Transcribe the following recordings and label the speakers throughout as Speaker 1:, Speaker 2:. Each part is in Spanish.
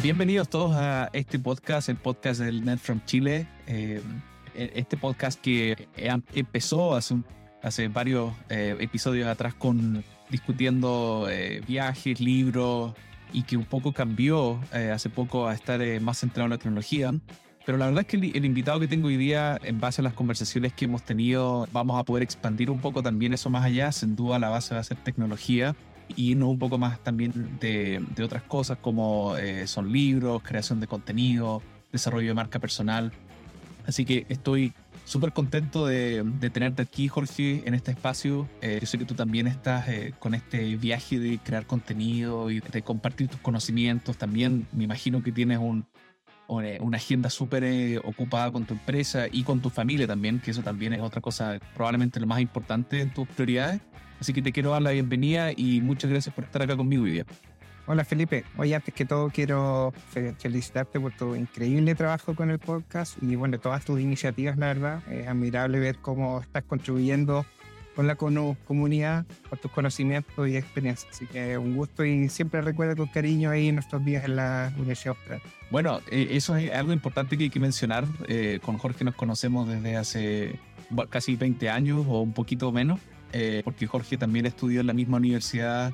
Speaker 1: Bienvenidos todos a este podcast, el podcast del Net from Chile. Eh, este podcast que empezó hace, hace varios eh, episodios atrás con discutiendo eh, viajes, libros y que un poco cambió hace poco a estar más centrado en la tecnología. Pero la verdad es que el, invitado que tengo hoy día, en base a las conversaciones que hemos tenido, vamos a poder expandir un poco también eso más allá. Sin duda la base va a ser tecnología y irnos un poco más también de, de otras cosas como eh, son libros, creación de contenido, desarrollo de marca personal. Así que estoy súper contento de, de, tenerte aquí, Jorge, en este espacio. Eh, yo sé que tú también estás eh, con este viaje de crear contenido y de compartir tus conocimientos. También me imagino que tienes un, una agenda súper ocupada con tu empresa y con tu familia también, que eso también es otra cosa probablemente lo más importante en tus prioridades. Así que te quiero dar la bienvenida y muchas gracias por estar acá conmigo hoy día.
Speaker 2: Hola Felipe, hoy antes que todo quiero felicitarte por tu increíble trabajo con el podcast y bueno, todas tus iniciativas, la verdad. Es admirable ver cómo estás contribuyendo con la comunidad, por tus conocimientos y experiencias. Así que un gusto y siempre recuerda con cariño ahí nuestros días en la Universidad Austral.
Speaker 1: Bueno, eh, eso es algo importante que hay que mencionar. Eh, con Jorge nos conocemos desde hace casi 20 años o un poquito menos. Eh, porque Jorge también estudió en la misma universidad,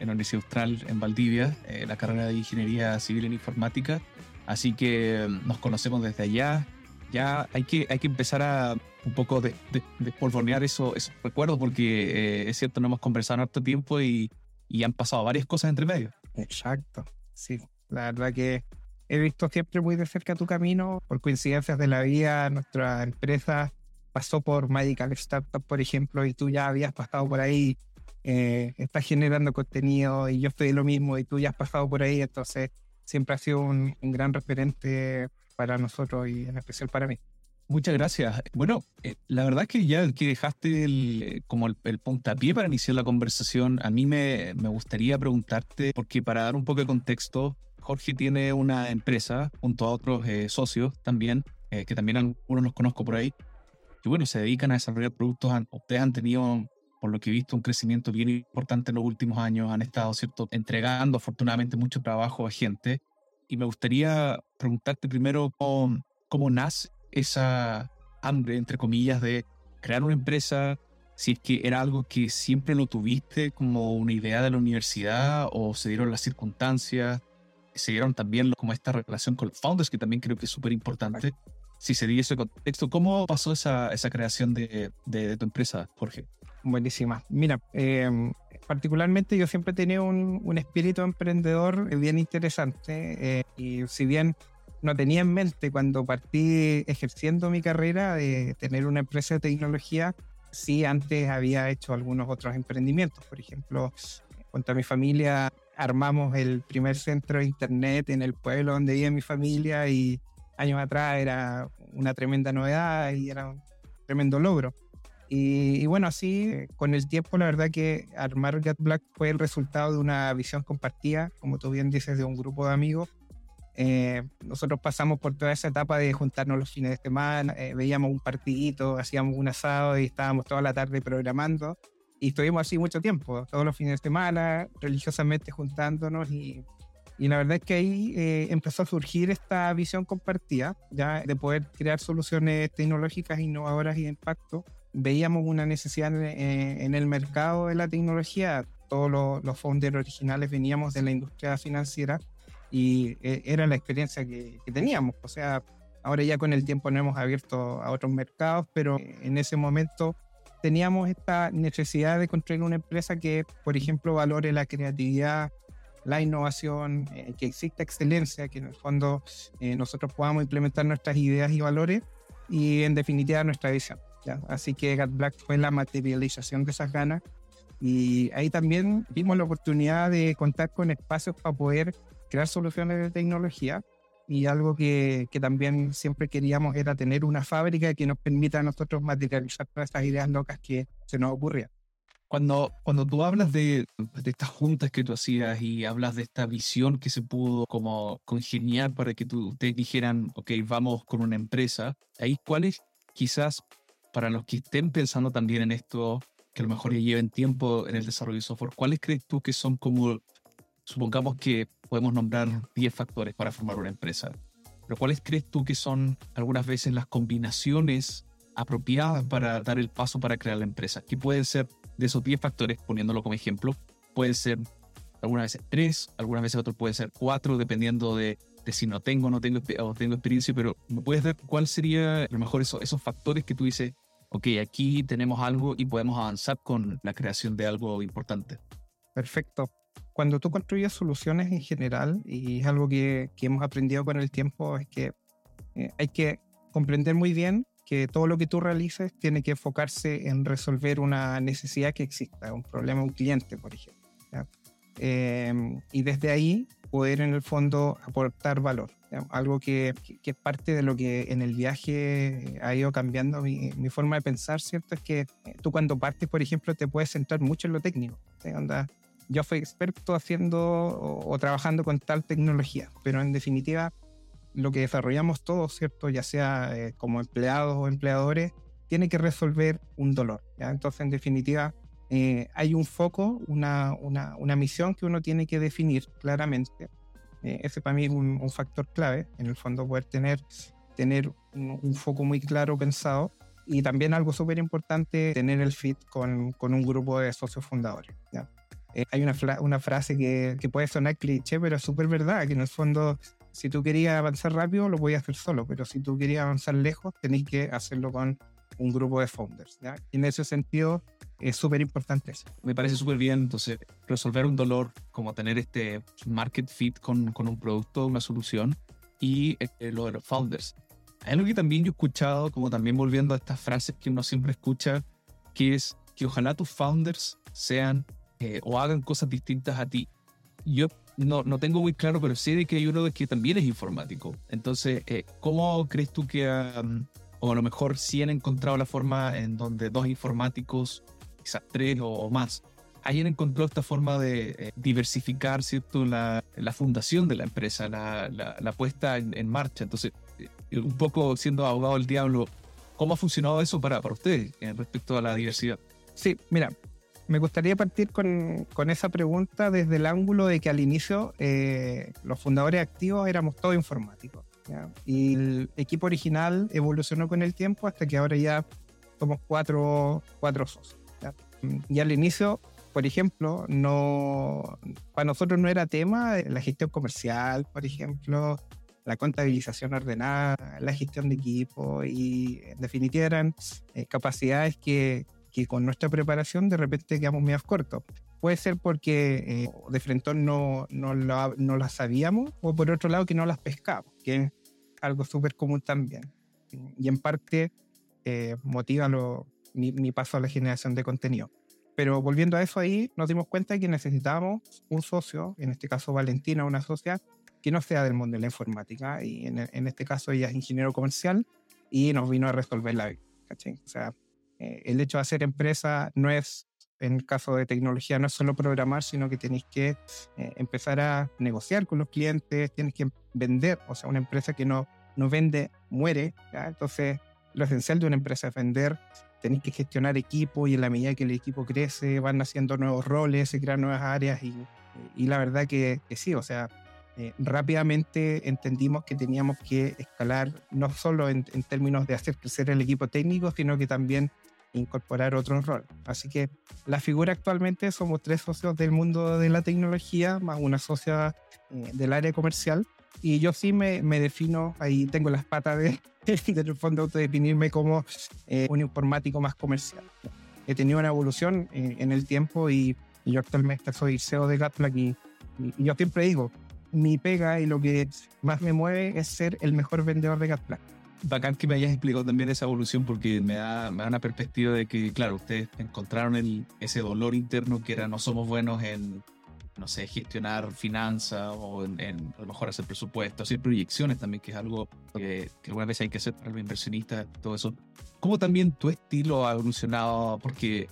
Speaker 1: en la Universidad Austral en Valdivia, eh, la carrera de Ingeniería Civil en Informática. Así que mm, nos conocemos desde allá. Ya hay que, hay que empezar a un poco de, de, eso, esos recuerdos, porque eh, es cierto, no hemos conversado en harto tiempo y, y han pasado varias cosas entre medio.
Speaker 2: Exacto, sí. La verdad que he visto siempre muy de cerca tu camino, por coincidencias de la vida, nuestra empresa pasó por Medical Startup, por ejemplo, y tú ya habías pasado por ahí, eh, estás generando contenido y yo estoy lo mismo y tú ya has pasado por ahí, entonces siempre ha sido un, gran referente para nosotros y en especial para mí.
Speaker 1: Muchas gracias. Bueno, eh, la verdad es que ya que dejaste el, como el, puntapié para iniciar la conversación, a mí me, me, gustaría preguntarte, porque para dar un poco de contexto, Jorge tiene una empresa junto a otros eh, socios también, que también algunos los conozco por ahí, y bueno, se dedican a desarrollar productos. Ustedes han tenido, por lo que he visto, un crecimiento bien importante en los últimos años. Han estado, ¿cierto?, entregando afortunadamente mucho trabajo a gente. Y me gustaría preguntarte primero cómo, cómo nace esa hambre, entre comillas, de crear una empresa, si es que era algo que siempre lo tuviste como una idea de la universidad o se dieron las circunstancias, se dieron también como esta relación con los founders, que también creo que es súper importante si se dio ese contexto, ¿cómo pasó esa, esa creación de, de, tu empresa, Jorge?
Speaker 2: Buenísima. Mira, em, particularmente yo siempre he tenido un, un espíritu emprendedor bien interesante eh, y si bien no tenía en mente cuando partí ejerciendo mi carrera de tener una empresa de tecnología, sí antes había hecho algunos otros emprendimientos. Por ejemplo, junto a mi familia armamos el primer centro de internet en el pueblo donde vive mi familia y años atrás era una tremenda novedad y era un tremendo logro. Y, bueno, así con el tiempo, la verdad que armar Get Black fue el resultado de una visión compartida, como tú bien dices, de un grupo de amigos. Eh, nosotros pasamos por toda esa etapa de juntarnos los fines de semana, eh, veíamos un partidito, hacíamos un asado y estábamos toda la tarde programando. Y estuvimos así mucho tiempo, todos los fines de semana, religiosamente juntándonos y y la verdad es que ahí eh, empezó a surgir esta visión compartida, ya de poder crear soluciones tecnológicas innovadoras y de impacto. Veíamos una necesidad en, el mercado de la tecnología. Todos los, los founders originales veníamos de la industria financiera y eh, era la experiencia que, que, teníamos. O sea, ahora ya con el tiempo nos hemos abierto a otros mercados, pero en ese momento teníamos esta necesidad de construir una empresa que, por ejemplo, valore la creatividad, la innovación, eh, que exista excelencia, que en el fondo eh, nosotros podamos implementar nuestras ideas y valores y en definitiva nuestra visión. Así que Gat Black fue la materialización de esas ganas y ahí también vimos la oportunidad de contar con espacios para poder crear soluciones de tecnología y algo que, que, también siempre queríamos era tener una fábrica que nos permita a nosotros materializar todas estas ideas locas que se nos ocurrían.
Speaker 1: Cuando, cuando tú hablas de, de, estas juntas que tú hacías y hablas de esta visión que se pudo como congeniar para que tú, ustedes dijeran, ok, vamos con una empresa, ahí cuáles quizás para los que estén pensando también en esto, que a lo mejor ya lleven tiempo en el desarrollo de software, ¿cuáles crees tú que son como, supongamos que podemos nombrar 10 factores para formar una empresa. Pero ¿cuáles crees tú que son algunas veces las combinaciones apropiadas para dar el paso para crear la empresa? ¿Qué pueden ser de esos 10 factores, poniéndolo como ejemplo? Pueden ser algunas veces 3, algunas veces otros pueden ser 4, dependiendo de, si no tengo no tengo, o tengo experiencia, pero ¿me puedes ver cuál sería a lo mejor esos, esos factores que tú dices, ok, aquí tenemos algo y podemos avanzar con la creación de algo importante?
Speaker 2: Perfecto cuando tú construyes soluciones en general, y es algo que, que hemos aprendido con el tiempo, es que eh, hay que comprender muy bien que todo lo que tú realices tiene que enfocarse en resolver una necesidad que exista, un problema de un cliente, por ejemplo. Em, y desde ahí poder en el fondo aportar valor. Algo que, que, es parte de lo que en el viaje ha ido cambiando mi, mi, forma de pensar, ¿cierto? Es que eh, tú cuando partes, por ejemplo, te puedes centrar mucho en lo técnico. Onda, yo fui experto haciendo o, trabajando con tal tecnología, pero en definitiva lo que desarrollamos todos, ¿cierto? Ya sea eh, como empleados o empleadores, tiene que resolver un dolor. ¿ya? Entonces, en definitiva, eh, hay un foco, una, una, una, misión que uno tiene que definir claramente. Eh, ese para mí es un, factor clave, en el fondo poder tener, tener un, foco muy claro pensado y también algo súper importante, tener el fit con, con, un grupo de socios fundadores. Eh, hay una, una frase que, que, puede sonar cliché, pero es súper verdad, que en el fondo, si tú querías avanzar rápido, lo podías hacer solo, pero si tú querías avanzar lejos, tenéis que hacerlo con un grupo de founders. ¿ya? Y en ese sentido, es súper importante eso.
Speaker 1: Me parece súper bien, entonces, resolver un dolor, como tener este market fit con, con un producto, una solución, y eh, lo de los founders. Hay algo que también yo he escuchado, como también volviendo a estas frases que uno siempre escucha, que es que ojalá tus founders sean eh, o hagan cosas distintas a ti. Yo no, no tengo muy claro, pero sé de que hay uno de que también es informático. Entonces, eh, ¿cómo crees tú que, o a lo mejor si han encontrado la forma en donde dos informáticos, quizás tres o, más, hayan encontrado esta forma de eh, diversificar ¿cierto? La, la, fundación de la empresa, la, la, puesta en, marcha? Entonces, un poco siendo abogado del diablo, ¿cómo ha funcionado eso para, para ustedes respecto a la diversidad?
Speaker 2: Sí, mira, me gustaría partir con, con, esa pregunta desde el ángulo de que al inicio eh, los fundadores activos éramos todos informáticos. Y el equipo original evolucionó con el tiempo hasta que ahora ya somos cuatro, cuatro socios. Y al inicio, por ejemplo, no, para nosotros no era tema la gestión comercial, por ejemplo, la contabilización ordenada, la gestión de equipo y en definitiva eran eh, capacidades que, que con nuestra preparación de repente quedamos medio cortos. Puede ser porque eh, de frente no, no, no las sabíamos o por otro lado que no las pescamos, que es algo súper común también. Y en parte eh, motiva lo, mi, mi, paso a la generación de contenido. Pero volviendo a eso ahí, nos dimos cuenta de que necesitábamos un socio, en este caso Valentina, una socia, que no sea del mundo de la informática. Y en, en este caso ella es ingeniero comercial y nos vino a resolver la vida. O sea, eh, el hecho de hacer empresa no es, en el caso de tecnología, no es solo programar, sino que tienes que eh, empezar a negociar con los clientes, tienes que vender, o sea, una empresa que no, no vende, muere. Entonces, lo esencial de una empresa es vender, tenés que gestionar equipo y en la medida que el equipo crece, van naciendo nuevos roles, se crean nuevas áreas y, y la verdad que, que sí, o sea, eh, rápidamente entendimos que teníamos que escalar no solo en, en, términos de hacer crecer el equipo técnico, sino que también incorporar otros roles. Así que la figura actualmente somos tres socios del mundo de la tecnología, más una socia eh, del área comercial. Y yo sí me, me, defino, ahí tengo las patas de, del fondo, definirme como eh, un informático más comercial. He tenido una evolución eh, en el tiempo y, yo actualmente soy CEO de Gatplack y, y, yo siempre digo, mi pega y lo que más me mueve es ser el mejor vendedor de Gatplack
Speaker 1: bacán que me hayas explicado también esa evolución porque me da, me da una perspectiva de que, claro, ustedes encontraron el, ese dolor interno que era no somos buenos en, no sé, gestionar finanzas o en, a lo mejor hacer presupuestos, hacer proyecciones también, que es algo que, que algunas veces hay que hacer para los inversionistas, todo eso. ¿Cómo también tu estilo ha evolucionado? Porque,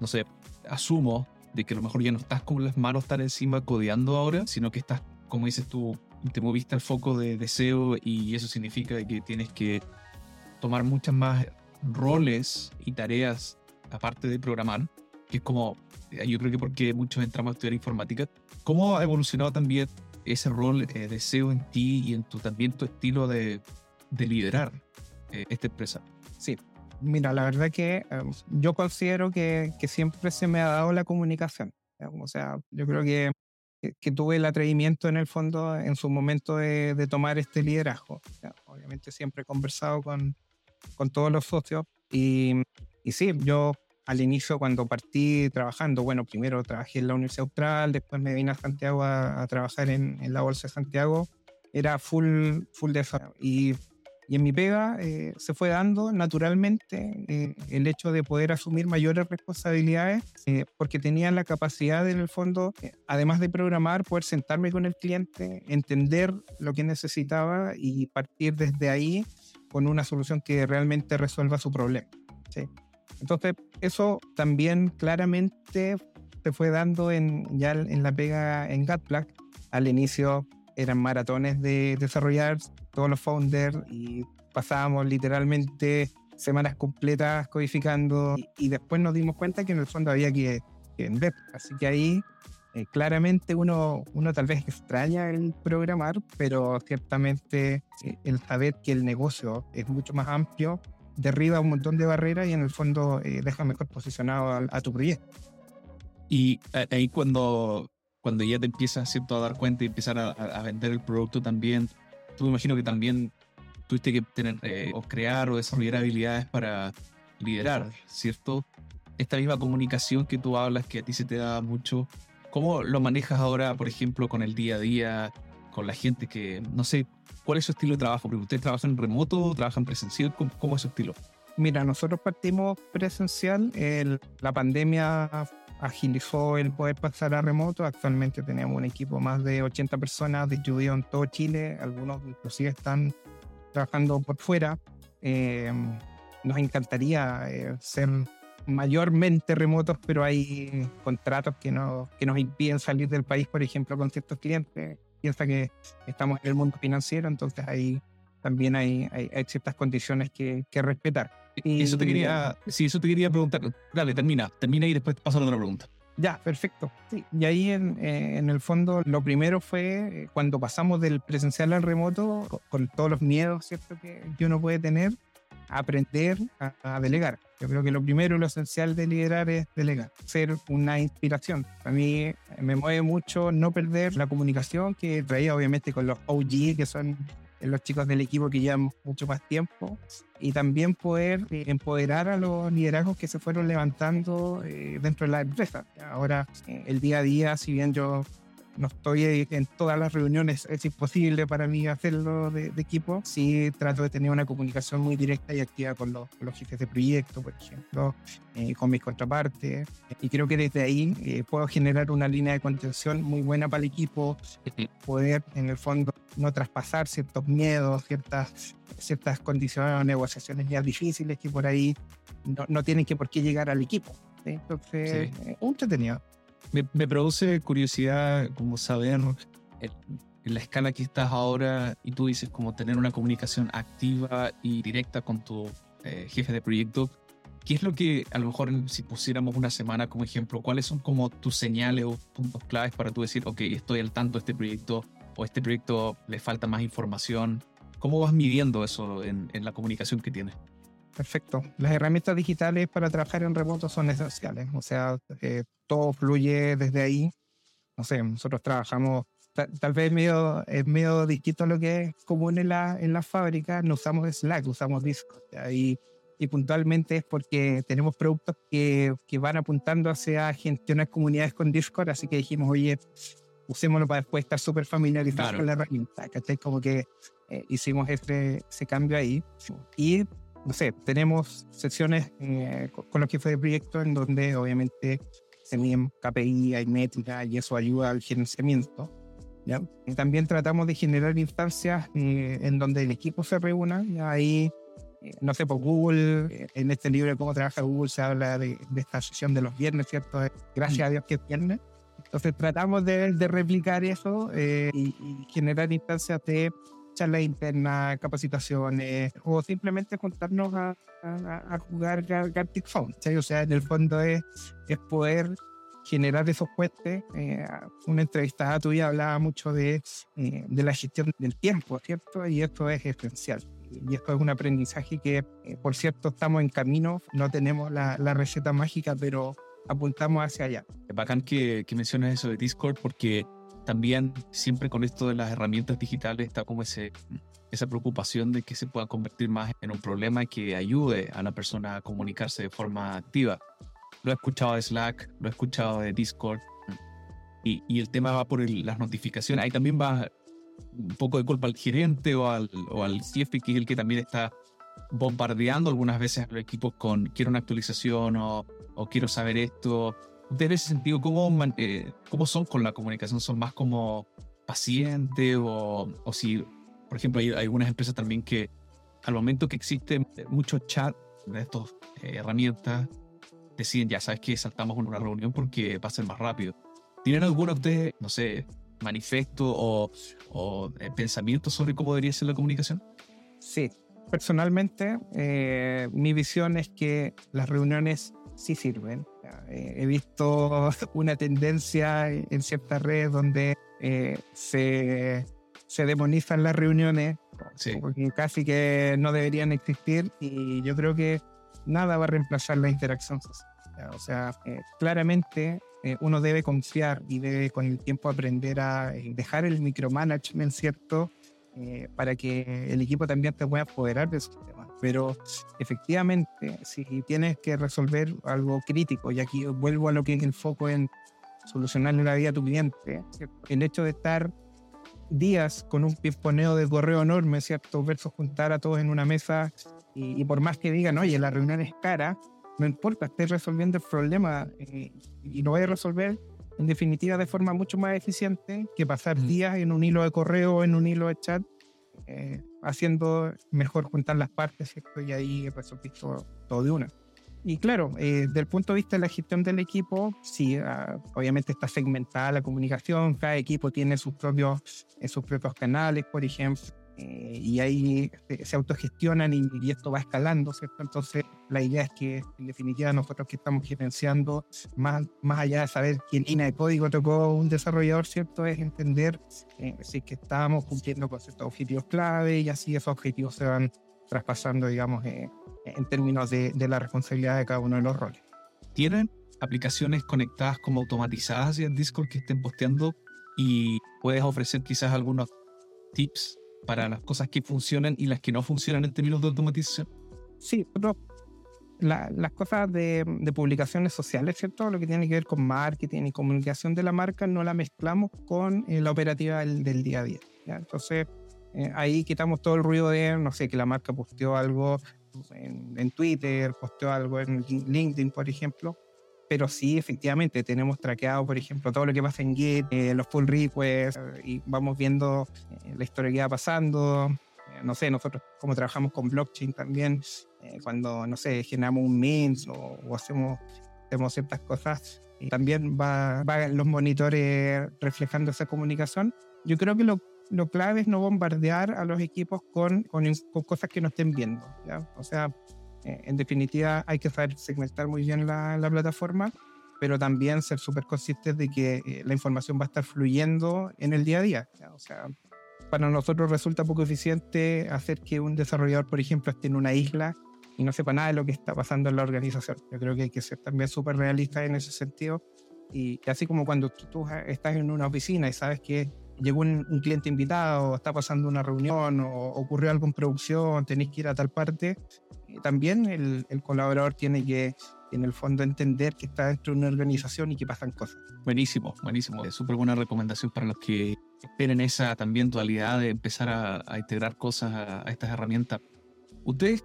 Speaker 1: no sé, asumo de que a lo mejor ya no estás con las manos tan encima codeando ahora, sino que estás, como dices tú, te moviste al foco de deseo y eso significa que tienes que tomar muchas más roles y tareas aparte de programar, que es como, yo creo que porque muchos entramos a estudiar informática, ¿cómo ha evolucionado también ese rol de SEO en ti y en tu, también tu estilo de, de liderar esta empresa?
Speaker 2: Sí, mira, la verdad que em, yo considero que, que, siempre se me ha dado la comunicación. O sea, yo creo que, que, tuve el atrevimiento en el fondo en su momento de, de tomar este liderazgo. obviamente siempre he conversado con, con todos los socios y, y sí, yo al inicio cuando partí trabajando, bueno, primero trabajé en la Universidad Austral, después me vine a Santiago a, trabajar en, en, la Bolsa de Santiago, era full, full de y y en mi pega eh, se fue dando naturalmente eh, el hecho de poder asumir mayores responsabilidades eh, porque tenía la capacidad en el fondo, además de programar, poder sentarme con el cliente, entender lo que necesitaba y partir desde ahí con una solución que realmente resuelva su problema. Entonces, eso también claramente se fue dando en, ya en la pega en GatBlack. Al inicio eran maratones de desarrollar todos los founders y pasábamos literalmente semanas completas codificando y, después nos dimos cuenta que en el fondo había que, vender. Así que ahí eh, claramente uno, uno tal vez extraña el programar, pero ciertamente eh, el saber que el negocio es mucho más amplio derriba un montón de barreras y en el fondo eh, deja mejor posicionado a, tu proyecto.
Speaker 1: Y ahí cuando, cuando ya te empiezas ¿cierto? a dar cuenta y empezar a, a vender el producto también, tú me imagino que también tuviste que tener eh, o crear o desarrollar habilidades para liderar, ¿cierto? Esta misma comunicación que tú hablas, que a ti se te da mucho, ¿cómo lo manejas ahora, por ejemplo, con el día a día, con la gente que, no sé, cuál es su estilo de trabajo? Porque ustedes trabajan remoto, trabajan presencial, ¿cómo, es su estilo?
Speaker 2: Mira, nosotros partimos presencial, el, la pandemia agilizó el poder pasar a remoto. Actualmente tenemos un equipo más de 80 personas distribuido en todo Chile, algunos inclusive están trabajando por fuera. Eh, nos encantaría eh, ser mayormente remotos, pero hay contratos que, no, que nos impiden salir del país, por ejemplo, con ciertos clientes. Piensa que estamos en el mundo financiero, entonces ahí también hay, hay, ciertas condiciones que, que respetar.
Speaker 1: Y eso te quería, sí, eso te quería preguntar. Dale, termina, termina y después paso a otra pregunta.
Speaker 2: Ya, perfecto. Sí. Y ahí en, eh, en, el fondo lo primero fue eh, cuando pasamos del presencial al remoto, con, todos los miedos ¿cierto? Que, que, uno puede tener, aprender a, delegar. Yo creo que lo primero y lo esencial de liderar es delegar, ser una inspiración. A mí eh, me mueve mucho no perder la comunicación que traía obviamente con los OG, que son los chicos del equipo que llevan mucho más tiempo y también poder eh, empoderar a los liderazgos que se fueron levantando eh, dentro de la empresa. Ahora, eh, el día a día, si bien yo no estoy en todas las reuniones, es imposible para mí hacerlo de, equipo. Sí trato de tener una comunicación muy directa y activa con los, jefes de proyecto, por ejemplo, eh, con mis contrapartes. Y creo que desde ahí eh, puedo generar una línea de contención muy buena para el equipo, poder en el fondo no traspasar ciertos miedos, ciertas, ciertas condiciones o negociaciones ya difíciles que por ahí no, no tienen que por qué llegar al equipo. Entonces, sí. Eh, entretenido
Speaker 1: me, produce curiosidad como saber en la escala que estás ahora y tú dices como tener una comunicación activa y directa con tu eh, jefe de proyecto. ¿Qué es lo que a lo mejor si pusiéramos una semana como ejemplo, cuáles son como tus señales o puntos claves para tú decir, ok, estoy al tanto de este proyecto o este proyecto le falta más información? ¿Cómo vas midiendo eso en, en la comunicación que tienes?
Speaker 2: Perfecto. Las herramientas digitales para trabajar en remoto son esenciales. O sea, eh, todo fluye desde ahí. No sé, nosotros trabajamos, tal, vez medio, es medio distinto a lo que es común en la, en la fábrica. No usamos Slack, usamos Discord. Y, y puntualmente es porque tenemos productos que, que van apuntando hacia gestionar comunidades con Discord. Así que dijimos, oye, usémoslo para después estar súper familiarizados con la herramienta. ¿cachai? Como que eh, hicimos ese, ese cambio ahí. Y no sé, tenemos sesiones eh, con los jefes de proyecto en donde obviamente se KPI, hay métrica y eso ayuda al gerenciamiento. ¿ya? Y también tratamos de generar instancias eh, en donde el equipo se reúna ahí, eh, no sé, por Google, en este libro de cómo trabaja Google se habla de, esta sesión de los viernes, ¿cierto? Gracias a Dios que es viernes. Entonces tratamos de, de replicar eso y, y generar instancias de charlas internas, capacitaciones o simplemente juntarnos a, a, jugar Gartic Phone. O sea, en el fondo es, es poder generar esos puentes. Eh, una entrevistada tuya hablaba mucho de, eh, de la gestión del tiempo, ¿cierto? Y esto es esencial. Y esto es un aprendizaje que, eh, por cierto, estamos en camino, no tenemos la, la receta mágica, pero apuntamos hacia allá.
Speaker 1: Es bacán que, que menciones eso de Discord porque también siempre con esto de las herramientas digitales está como ese, esa preocupación de que se pueda convertir más en un problema que ayude a la persona a comunicarse de forma activa. Lo he escuchado de Slack, lo he escuchado de Discord y, y el tema va por las notificaciones. Ahí también va un poco de culpa al gerente o al, o al jefe que es el que también está bombardeando algunas veces a los equipos con quiero una actualización o, o quiero saber esto en ese sentido, ¿cómo, eh, ¿cómo son con la comunicación? ¿Son más como pacientes o, o si, por ejemplo, hay, algunas empresas también que al momento que existe mucho chat de estas eh, herramientas, deciden, ya sabes que saltamos en una reunión porque va a ser más rápido. ¿Tienen alguno de no sé, manifiesto o, o eh, pensamiento sobre cómo debería ser la comunicación?
Speaker 2: Sí, personalmente mi visión es que las reuniones sí sirven. Eh, he visto una tendencia en ciertas redes donde eh, se, se, demonizan las reuniones, porque casi que no deberían existir y yo creo que nada va a reemplazar la interacción social. O sea, eh, claramente uno debe confiar y debe con el tiempo aprender a dejar el micromanagement, ¿cierto? para que el equipo también te pueda apoderar de su pero efectivamente, si tienes que resolver algo crítico, y aquí vuelvo a lo que es el foco en solucionarle la vida a tu cliente, el hecho de estar días con un pimponeo de correo enorme, ¿cierto? Versus juntar a todos en una mesa y, por más que digan, oye, la reunión es cara, no importa, estés resolviendo el problema eh, y lo vayas a resolver en definitiva de forma mucho más eficiente que pasar días en un hilo de correo o en un hilo de chat eh, haciendo mejor juntar las partes, ¿cierto? Y ahí resolviste todo, todo de una. Y claro, eh, desde el punto de vista de la gestión del equipo, sí, ah, obviamente está segmentada la comunicación, cada equipo tiene sus propios, eh, sus propios canales, por ejemplo, eh, y ahí se autogestionan y, y, esto va escalando, ¿cierto? Entonces, la idea es que, en definitiva, nosotros que estamos gerenciando, más, más allá de saber qué línea de código tocó un desarrollador, ¿cierto? Es entender eh, si es que estamos cumpliendo con ciertos objetivos clave y así esos objetivos se van traspasando, digamos, eh, en términos de, de la responsabilidad de cada uno de los roles.
Speaker 1: ¿Tienen aplicaciones conectadas como automatizadas y en Discord que estén posteando y puedes ofrecer quizás algunos tips para las cosas que funcionan y las que no funcionan en términos de automatización?
Speaker 2: Sí, pero las cosas de, publicaciones sociales, ¿cierto? Lo que tiene que ver con marketing y comunicación de la marca, no la mezclamos con eh, la operativa del, día a día. Entonces, eh, ahí quitamos todo el ruido de, no sé, que la marca posteó algo en, en Twitter, posteó algo en LinkedIn, por ejemplo, pero sí, efectivamente, tenemos traqueado, por ejemplo, todo lo que pasa en Git, eh, los pull requests, y vamos viendo eh, la historia que va pasando. Eh, no sé, nosotros como trabajamos con blockchain también, cuando, no sé, generamos un mint o, hacemos, hacemos ciertas cosas, también va, va, los monitores reflejando esa comunicación. Yo creo que lo, lo clave es no bombardear a los equipos con, con, con cosas que no estén viendo. ¿ya? O sea, eh, en definitiva, hay que saber segmentar muy bien la, plataforma, pero también ser súper conscientes de que eh, la información va a estar fluyendo en el día a día. O sea, para nosotros resulta poco eficiente hacer que un desarrollador, por ejemplo, esté en una isla y no sepa nada de lo que está pasando en la organización. Yo creo que hay que ser también súper realistas en ese sentido. Y así como cuando tú, estás en una oficina y sabes que llegó un, un, cliente invitado, está pasando una reunión o ocurrió algo en producción, tenéis que ir a tal parte, también el, colaborador tiene que, en el fondo, entender que está dentro de una organización y que pasan cosas.
Speaker 1: Buenísimo, buenísimo. Súper buena recomendación para los que esperen esa también dualidad de empezar a, integrar cosas a, estas herramientas. Ustedes,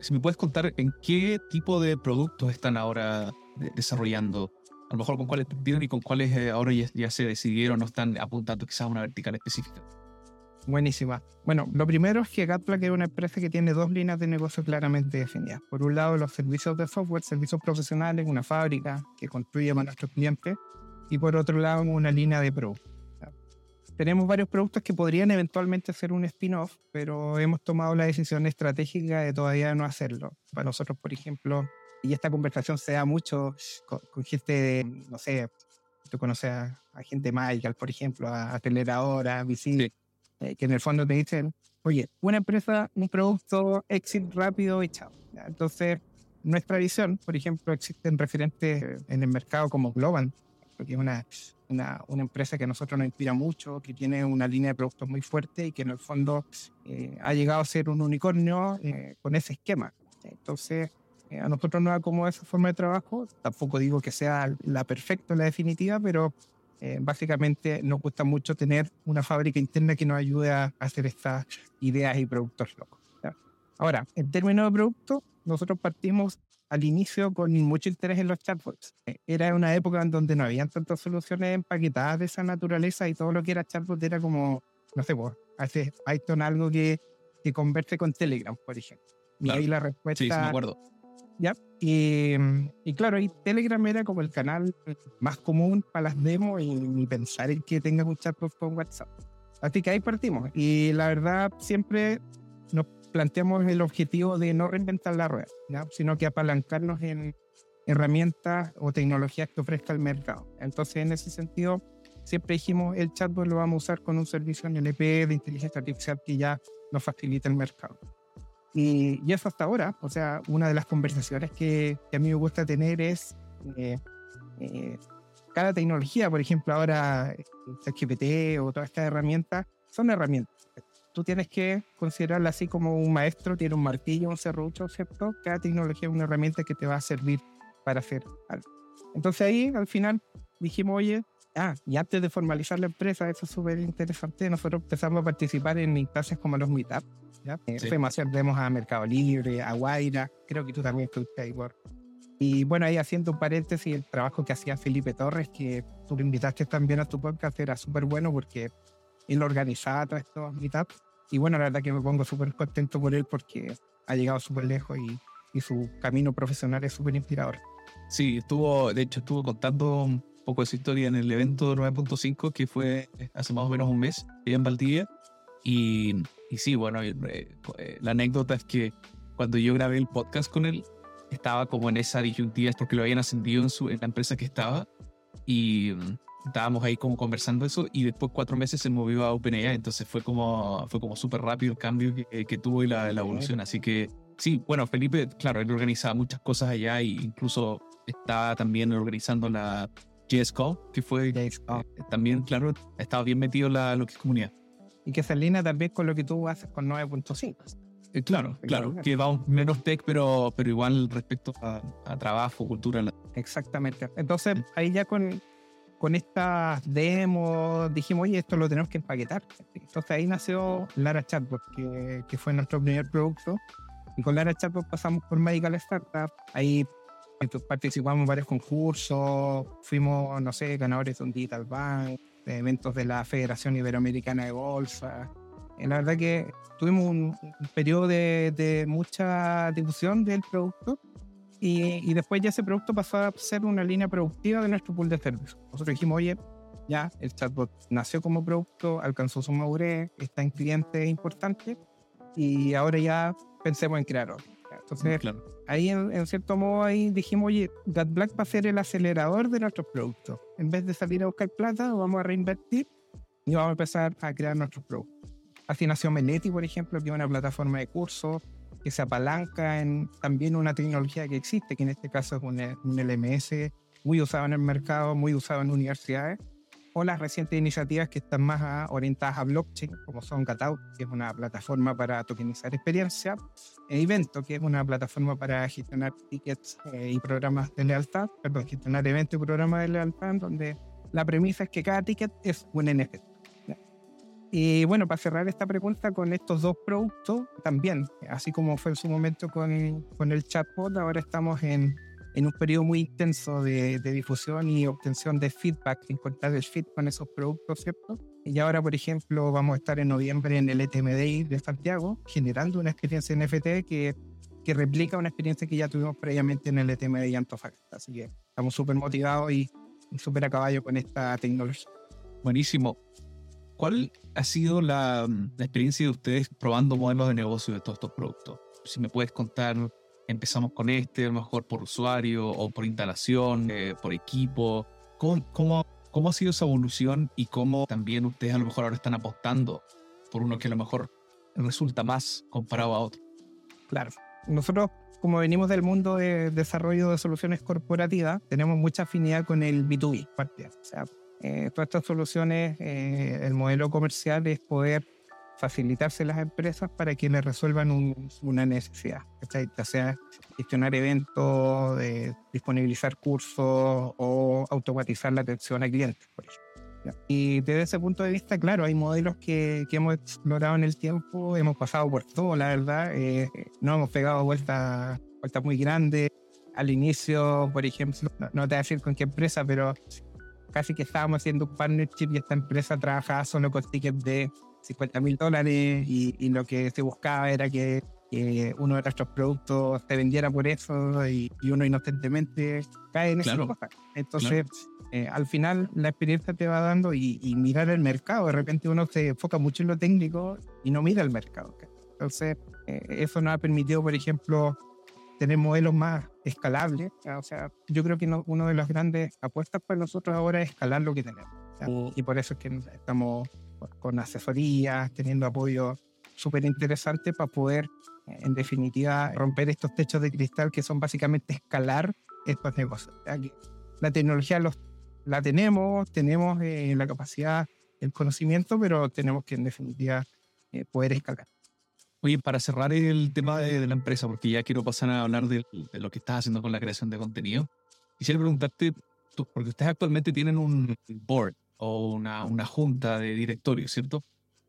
Speaker 1: si me puedes contar en qué tipo de productos están ahora desarrollando, a lo mejor con cuáles tienen y con cuáles eh, ahora ya, ya se decidieron o están apuntando quizás a una vertical específica.
Speaker 2: Buenísima. Bueno, lo primero es que Gatplac es una empresa que tiene dos líneas de negocio claramente definidas. Por un lado, los servicios de software, servicios profesionales, una fábrica que construye para nuestros clientes. Y por otro lado, una línea de pro. Tenemos varios productos que podrían eventualmente ser un spin-off, pero hemos tomado la decisión estratégica de todavía no hacerlo. Para nosotros, por ejemplo, y esta conversación se da mucho con, gente, de, no sé, tú conoces a, gente Michael, por ejemplo, a Aceleradora, a VC, eh, que en el fondo te dicen, oye, una empresa, un producto, exit rápido y chao. Entonces, nuestra visión, por ejemplo, existen referentes en el mercado como Global, porque es una, una, una, empresa que a nosotros nos inspira mucho, que tiene una línea de productos muy fuerte y que en el fondo eh, ha llegado a ser un unicornio eh, con ese esquema. Entonces, eh, a nosotros nos acomoda esa forma de trabajo. Tampoco digo que sea la perfecta, la definitiva, pero básicamente nos gusta mucho tener una fábrica interna que nos ayude a hacer estas ideas y productos locos. Ahora, en términos de producto, nosotros partimos al inicio con mucho interés en los chatbots. Era una época en donde no habían tantas soluciones empaquetadas de esa naturaleza y todo lo que era chatbot era como, no sé, pues, hace Python algo que, que converse con Telegram, por ejemplo. Y ahí la respuesta...
Speaker 1: Sí, sí, me acuerdo.
Speaker 2: ¿Ya? Y, y, claro, ahí Telegram era como el canal más común para las demos y pensar en que tenga un chatbot con WhatsApp. Así que ahí partimos. Y la verdad, siempre nos planteamos el objetivo de no reinventar la rueda, sino que apalancarnos en herramientas o tecnologías que ofrezca el mercado. Entonces, en ese sentido, siempre dijimos el chatbot lo vamos a usar con un servicio NLP de inteligencia artificial que ya nos facilita el mercado. Y, y eso hasta ahora, o sea, una de las conversaciones que, que a mí me gusta tener es eh, eh, cada tecnología, por ejemplo, ahora ChatGPT o todas estas herramientas, son herramientas tú tienes que considerarla así como un maestro tiene un martillo, un serrucho, ¿cierto? Cada tecnología es una herramienta que te va a servir para hacer algo. Entonces ahí al final dijimos, oye, ah, y antes de formalizar la empresa, eso es súper interesante, nosotros empezamos a participar en instancias como los Meetup, ¿ya? Eh, sí. Fuimos a Mercado Libre, a Guaira, creo que tú también estuviste ahí, Y bueno, ahí haciendo un paréntesis, el trabajo que hacía Felipe Torres, que tú lo invitaste también a tu podcast, era súper bueno porque él organizaba todos estos meetups. Y bueno, la verdad que me pongo súper contento por él porque ha llegado súper lejos y, y, su camino profesional es súper inspirador.
Speaker 1: Sí, estuvo, de hecho, estuvo contando poco de su historia en el evento 9.5 que fue hace más o menos un mes, en Valdivia. Y, y sí, bueno, eh, eh, la anécdota es que cuando yo grabé el podcast con él, estaba como en esa disyuntiva porque lo habían ascendido en, su, en la empresa que estaba. Y estábamos ahí como conversando eso y después cuatro meses se movió a OpenAI, entonces fue como, fue como súper rápido el cambio que, que tuvo y la, la, evolución. Así que sí, bueno, Felipe, claro, él organizaba muchas cosas allá e incluso estaba también organizando la JSCO, que fue eh, también, claro, estaba bien metido la, lo que es comunidad.
Speaker 2: Y que se alinea también con lo que tú haces con 9.5.
Speaker 1: Eh, claro, claro, que va menos tech, pero, pero igual respecto a, a trabajo, cultura.
Speaker 2: Exactamente. Entonces, ahí ya con, con estas demos dijimos, oye, esto lo tenemos que empaquetar. Entonces ahí nació Lara Chatbot, que, que fue nuestro primer producto. Y con Lara Chatbot pasamos por Medical Startup. Ahí participamos en varios concursos, fuimos, no sé, ganadores de un Digital Bank, de eventos de la Federación Iberoamericana de Bolsa. Y la verdad que tuvimos un, un periodo de, de mucha difusión del producto y, después ya ese producto pasó a ser una línea productiva de nuestro pool de servicios. Nosotros dijimos, oye, ya el chatbot nació como producto, alcanzó su madurez, está en clientes importantes y ahora ya pensemos en crear otro. Entonces, ahí en, cierto modo ahí dijimos, oye, GatBlack va a ser el acelerador de nuestros productos. En vez de salir a buscar plata, vamos a reinvertir y vamos a empezar a crear nuestros productos. Así nació Meneti, por ejemplo, que es una plataforma de cursos que se apalanca en también una tecnología que existe, que en este caso es un, un LMS muy usado en el mercado, muy usado en universidades, o las recientes iniciativas que están más orientadas a blockchain, como son Gatout, que es una plataforma para tokenizar experiencia, e Evento, que es una plataforma para gestionar tickets eh, y programas de lealtad, perdón, gestionar eventos y programas de lealtad, donde la premisa es que cada ticket es un NFT. Y bueno, para cerrar esta pregunta con estos dos productos, también, así como fue en su momento con, con el chatbot, ahora estamos en, en un periodo muy intenso de, de, difusión y obtención de feedback, encontrar el fit con esos productos, ¿cierto? Y ahora, por ejemplo, vamos a estar en noviembre en el ETMDI de Santiago, generando una experiencia NFT que, que replica una experiencia que ya tuvimos previamente en el ETMDI Antofagasta. Así que estamos súper motivados y súper a caballo con esta tecnología.
Speaker 1: Buenísimo. ¿Cuál ha sido la, la, experiencia de ustedes probando modelos de negocio de todos estos productos? Si me puedes contar empezamos con este, a lo mejor por usuario o por instalación, eh, por equipo. ¿Cómo, cómo, cómo ha sido esa evolución y cómo también ustedes a lo mejor ahora están apostando por uno que a lo mejor resulta más comparado a otro?
Speaker 2: Claro. Nosotros, como venimos del mundo de desarrollo de soluciones corporativas, tenemos mucha afinidad con el B2B. O sea, eh, todas estas soluciones, eh, el modelo comercial es poder facilitarse las empresas para que les resuelvan una necesidad, ya sea gestionar eventos, disponibilizar cursos o automatizar la atención a clientes, por. Y desde ese punto de vista, claro, hay modelos que, que, hemos explorado en el tiempo, hemos pasado por todo, la verdad, eh, no hemos pegado vueltas, vueltas muy grandes. Al inicio, por ejemplo, no, no, te voy a decir con qué empresa, pero casi que estábamos haciendo un partnership y esta empresa trabajaba solo con tickets de 50 mil dólares y, lo que se buscaba era que, uno de nuestros productos se vendiera por eso y, uno inocentemente cae en esa cosa. Entonces, eh, al final la experiencia te va dando y, mirar el mercado. De repente uno se enfoca mucho en lo técnico y no mira el mercado. Entonces, eh, eso nos ha permitido, por ejemplo, tener modelos más escalables. O sea, yo creo que una de las grandes apuestas para nosotros ahora es escalar lo que tenemos. y por eso es que estamos con asesorías, teniendo apoyo súper interesante para poder, en definitiva, romper estos techos de cristal que son básicamente escalar estos negocios. La tecnología los, la tenemos, tenemos eh, la capacidad, el conocimiento, pero tenemos que, en definitiva, eh, poder escalar.
Speaker 1: Oye, para cerrar el tema de, la empresa, porque ya quiero pasar a hablar de, de, lo que estás haciendo con la creación de contenido, quisiera preguntarte, porque ustedes actualmente tienen un board, o una, una junta de directorio, ¿cierto?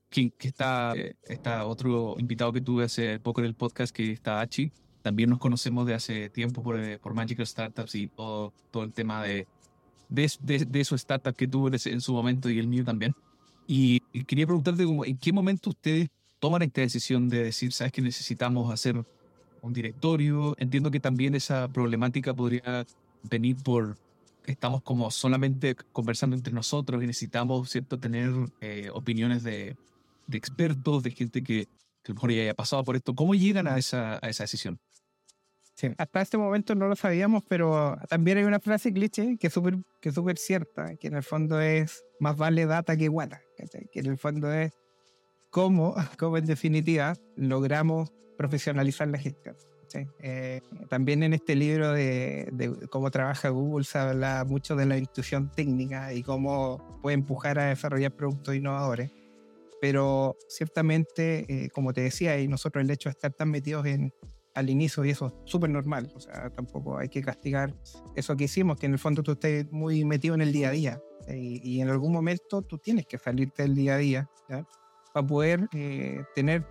Speaker 1: Que, que está, eh, está otro invitado que tuve hace poco en el podcast, que está Achi. También nos conocemos de hace tiempo por, eh, por Magical Startups y todo, todo el tema de, de, de, de su startup que tuvo en su momento y el mío también. Y, quería preguntarte, ¿en qué momento ustedes toman esta decisión de decir, sabes que necesitamos hacer un directorio? Entiendo que también esa problemática podría venir por, estamos como solamente conversando entre nosotros y necesitamos, ¿cierto?, tener eh, opiniones de, de, expertos, de gente que, que, a lo mejor ya haya pasado por esto. ¿Cómo llegan a esa, a esa decisión?
Speaker 2: Sí, hasta este momento no lo sabíamos, pero también hay una frase cliché que es súper que super cierta, que en el fondo es más vale data que guata, que en el fondo es cómo, cómo en definitiva logramos profesionalizar la gestión. Eh, también en este libro de, cómo trabaja Google se habla mucho de la institución técnica y cómo puede empujar a desarrollar productos innovadores. Pero ciertamente, eh, como te decía, y nosotros el hecho de estar tan metidos en, al inicio, y eso es súper normal, o sea, tampoco hay que castigar eso que hicimos, que en el fondo tú estés muy metido en el día a día. Y, en algún momento tú tienes que salirte del día a día para poder eh, tener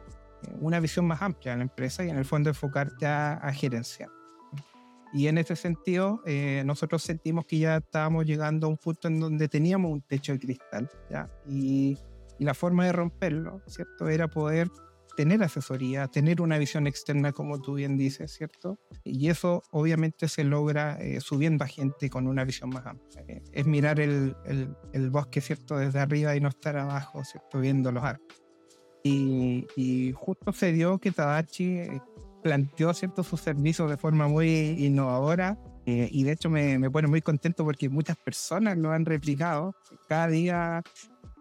Speaker 2: una visión más amplia de la empresa y en el fondo enfocar ya a gerenciar. Y en ese sentido, eh, nosotros sentimos que ya estábamos llegando a un punto en donde teníamos un techo de cristal, y, la forma de romperlo, ¿cierto? Era poder tener asesoría, tener una visión externa, como tú bien dices, ¿cierto? Y eso obviamente se logra eh, subiendo a gente con una visión más amplia. Eh, es mirar el, el, el, bosque, ¿cierto? Desde arriba y no estar abajo, ¿cierto? Viendo los árboles. Y, justo se dio que Tadachi eh, planteó ciertos sus servicios de forma muy innovadora eh, y de hecho me, me, pone muy contento porque muchas personas lo han replicado. Cada día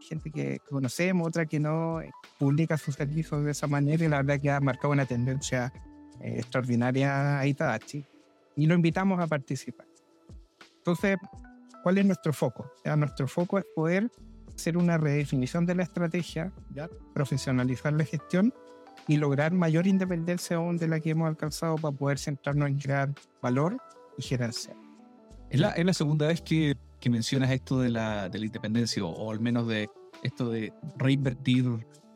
Speaker 2: gente que conocemos, otra que no, eh, publica sus servicios de esa manera y la verdad que ha marcado una tendencia extraordinaria a Tadachi y lo invitamos a participar. Entonces, ¿cuál es nuestro foco? nuestro foco es poder hacer una redefinición de la estrategia, ¿ya? profesionalizar la gestión y lograr mayor independencia aún de la que hemos alcanzado para poder centrarnos en crear valor y gerencia.
Speaker 1: Es la, es la segunda vez que, que mencionas esto de la, de la independencia o, al menos de esto de reinvertir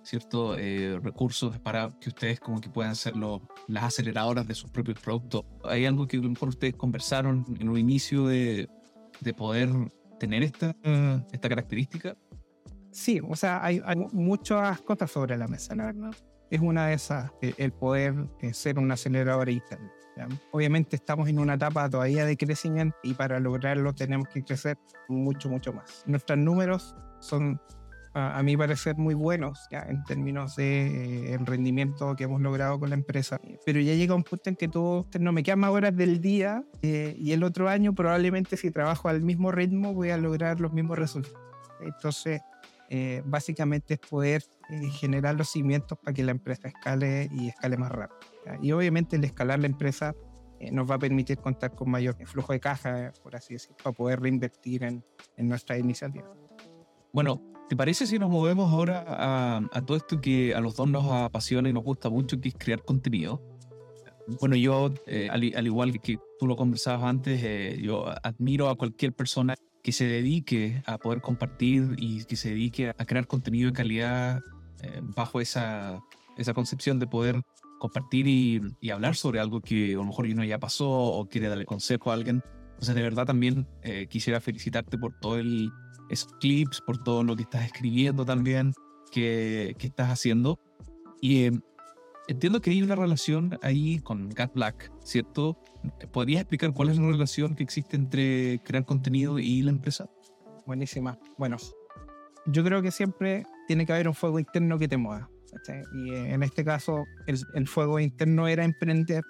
Speaker 1: ciertos eh, recursos para que ustedes como que puedan ser las aceleradoras de sus propios productos. ¿Hay algo que a lo mejor ustedes conversaron en un inicio de, de poder tener esta, esta característica?
Speaker 2: Sí, o sea, hay, muchas cosas sobre la mesa, la verdad. Es una de esas, eh, el poder eh, ser un acelerador interno. Obviamente estamos en una etapa todavía de crecimiento y para lograrlo tenemos que crecer mucho, mucho más. Nuestros números son a, mí parecer muy buenos ya en términos de el rendimiento que hemos logrado con la empresa. Pero ya llega un punto en que tú no me quedan más horas del día y el otro año probablemente si trabajo al mismo ritmo voy a lograr los mismos resultados. Entonces, básicamente es poder generar los cimientos para que la empresa escale y escale más rápido. Y obviamente el escalar la empresa eh, nos va a permitir contar con mayor flujo de caja, por así decirlo, para poder reinvertir en, en nuestra iniciativa.
Speaker 1: Bueno, ¿te parece si nos movemos ahora a, a, todo esto que a los dos nos apasiona y nos gusta mucho, que es crear contenido? Bueno, yo, eh, al, igual que tú lo conversabas antes, eh, yo admiro a cualquier persona que se dedique a poder compartir y que se dedique a crear contenido de calidad bajo esa, esa concepción de poder compartir y, hablar sobre algo que a lo mejor uno ya pasó o quiere darle consejo a alguien. Entonces, de verdad también eh, quisiera felicitarte por todo el, esos clips, por todo lo que estás escribiendo también, que, que estás haciendo. Y eh, entiendo que hay una relación ahí con Gat Black, ¿cierto? ¿Podrías explicar cuál es la relación que existe entre crear contenido y la empresa?
Speaker 2: Buenísima. Bueno, yo creo que siempre tiene que haber un fuego interno que te mueva. Y eh, en este caso, el, fuego interno era emprender.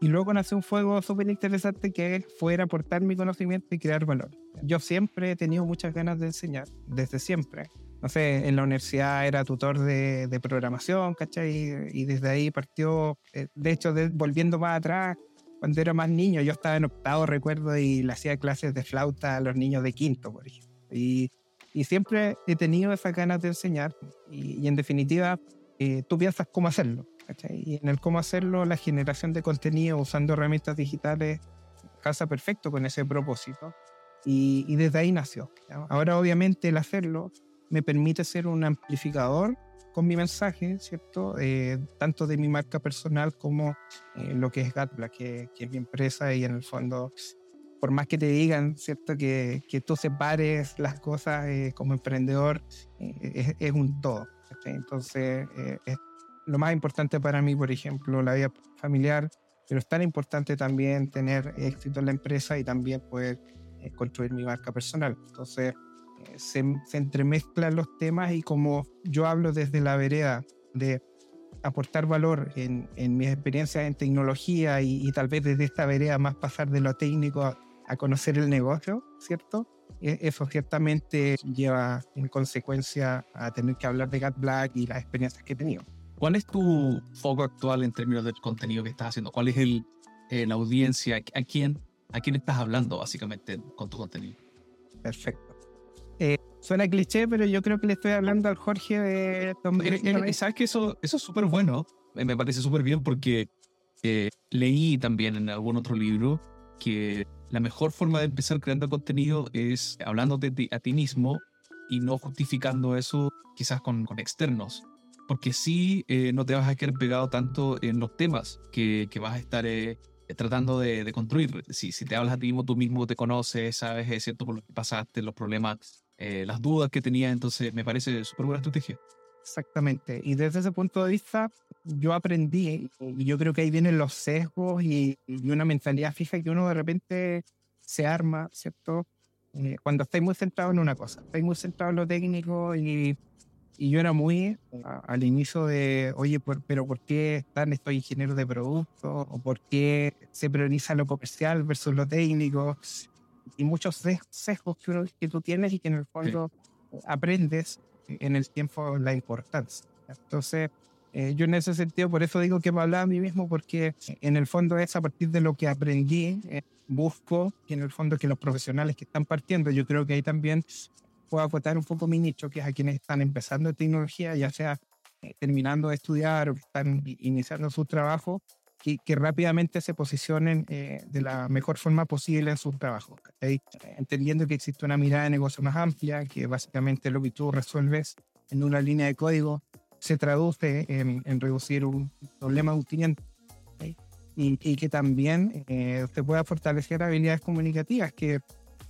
Speaker 2: Y luego nació un fuego súper interesante que fue aportar mi conocimiento y crear valor. Yo siempre he tenido muchas ganas de enseñar, desde siempre. No sé, en la universidad era tutor de, de programación, ¿cachai? Y, desde ahí partió, eh, de hecho, volviendo más atrás, cuando era más niño, yo estaba en octavo, recuerdo, y le hacía clases de flauta a los niños de quinto, por ejemplo. Y y siempre he tenido esas ganas de enseñar y, en definitiva eh, tú piensas cómo hacerlo. Y en el cómo hacerlo, la generación de contenido usando herramientas digitales casa perfecto con ese propósito. Y, y desde ahí nació. Ahora obviamente el hacerlo me permite ser un amplificador con mi mensaje, ¿cierto? Eh, tanto de mi marca personal como eh, lo que es Gatbla, que, que, es mi empresa y en el fondo por más que te digan, ¿cierto? Que, que tú separes las cosas eh, como emprendedor, eh, es, un todo. Entonces, eh, es lo más importante para mí, por ejemplo, la vida familiar, pero es tan importante también tener éxito en la empresa y también poder construir mi marca personal. Entonces, se, se entremezclan los temas y como yo hablo desde la vereda de aportar valor en, en mis experiencias en tecnología y, y, tal vez desde esta vereda más pasar de lo técnico a conocer el negocio, ¿cierto? E, eso ciertamente lleva en consecuencia a tener que hablar de Gat Black y las experiencias que he tenido.
Speaker 1: ¿Cuál es tu foco actual en términos del contenido que estás haciendo? ¿Cuál es el, la audiencia? ¿A quién, ¿A quién estás hablando básicamente con tu contenido?
Speaker 2: Perfecto. Eh, suena cliché, pero yo creo que le estoy hablando al Jorge de...
Speaker 1: Eh, ¿Sabes que eso, eso es súper bueno? Me parece súper bien porque leí también en algún otro libro que la mejor forma de empezar creando contenido es hablándote a ti mismo y no justificando eso quizás con, con externos. Porque si eh, no te vas a quedar pegado tanto en los temas que, que vas a estar eh, tratando de, de, construir. Si, si te hablas a ti mismo, tú mismo te conoces, sabes, es cierto, por lo que pasaste, los problemas, eh, las dudas que tenías, entonces me parece súper buena estrategia.
Speaker 2: Exactamente. Y desde ese punto de vista, yo aprendí, y yo creo que ahí vienen los sesgos y, una mentalidad fija que uno de repente se arma, ¿cierto? Eh, cuando estáis muy centrado en una cosa, estáis muy centrado en lo técnico y, y yo era muy al inicio de, oye, pero ¿por qué están estos ingenieros de producto? ¿O por qué se prioriza lo comercial versus lo técnico? Y muchos sesgos que, que tú tienes y que en el fondo aprendes en el tiempo la importancia. Entonces, eh, yo en ese sentido, por eso digo que me hablaba a mí mismo, porque en el fondo es a partir de lo que aprendí, eh, busco que en el fondo que los profesionales que están partiendo, yo creo que ahí también puedo acotar un poco mi nicho, que es a quienes están empezando en tecnología, ya sea eh, terminando de estudiar o que están iniciando su trabajo, que, que rápidamente se posicionen de la mejor forma posible en su trabajo, entendiendo que existe una mirada de negocio más amplia, que básicamente lo que tú resuelves en una línea de código se traduce en, reducir un problema de un cliente. Y, que también eh, usted pueda fortalecer habilidades comunicativas, que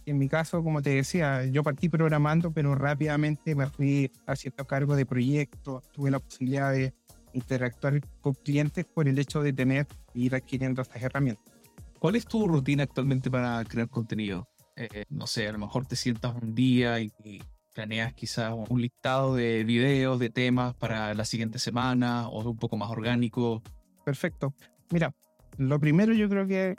Speaker 2: en mi caso, como te decía, yo partí programando, pero rápidamente me fui haciendo cargo de proyectos, tuve la posibilidad de interactuar con clientes por el hecho de tener y ir adquiriendo estas herramientas.
Speaker 1: ¿Cuál es tu rutina actualmente para crear contenido? Eh, no sé, a lo mejor te sientas un día y, planeas quizás un listado de videos, de temas para la siguiente semana o un poco más orgánico.
Speaker 2: Perfecto. Mira, lo primero yo creo que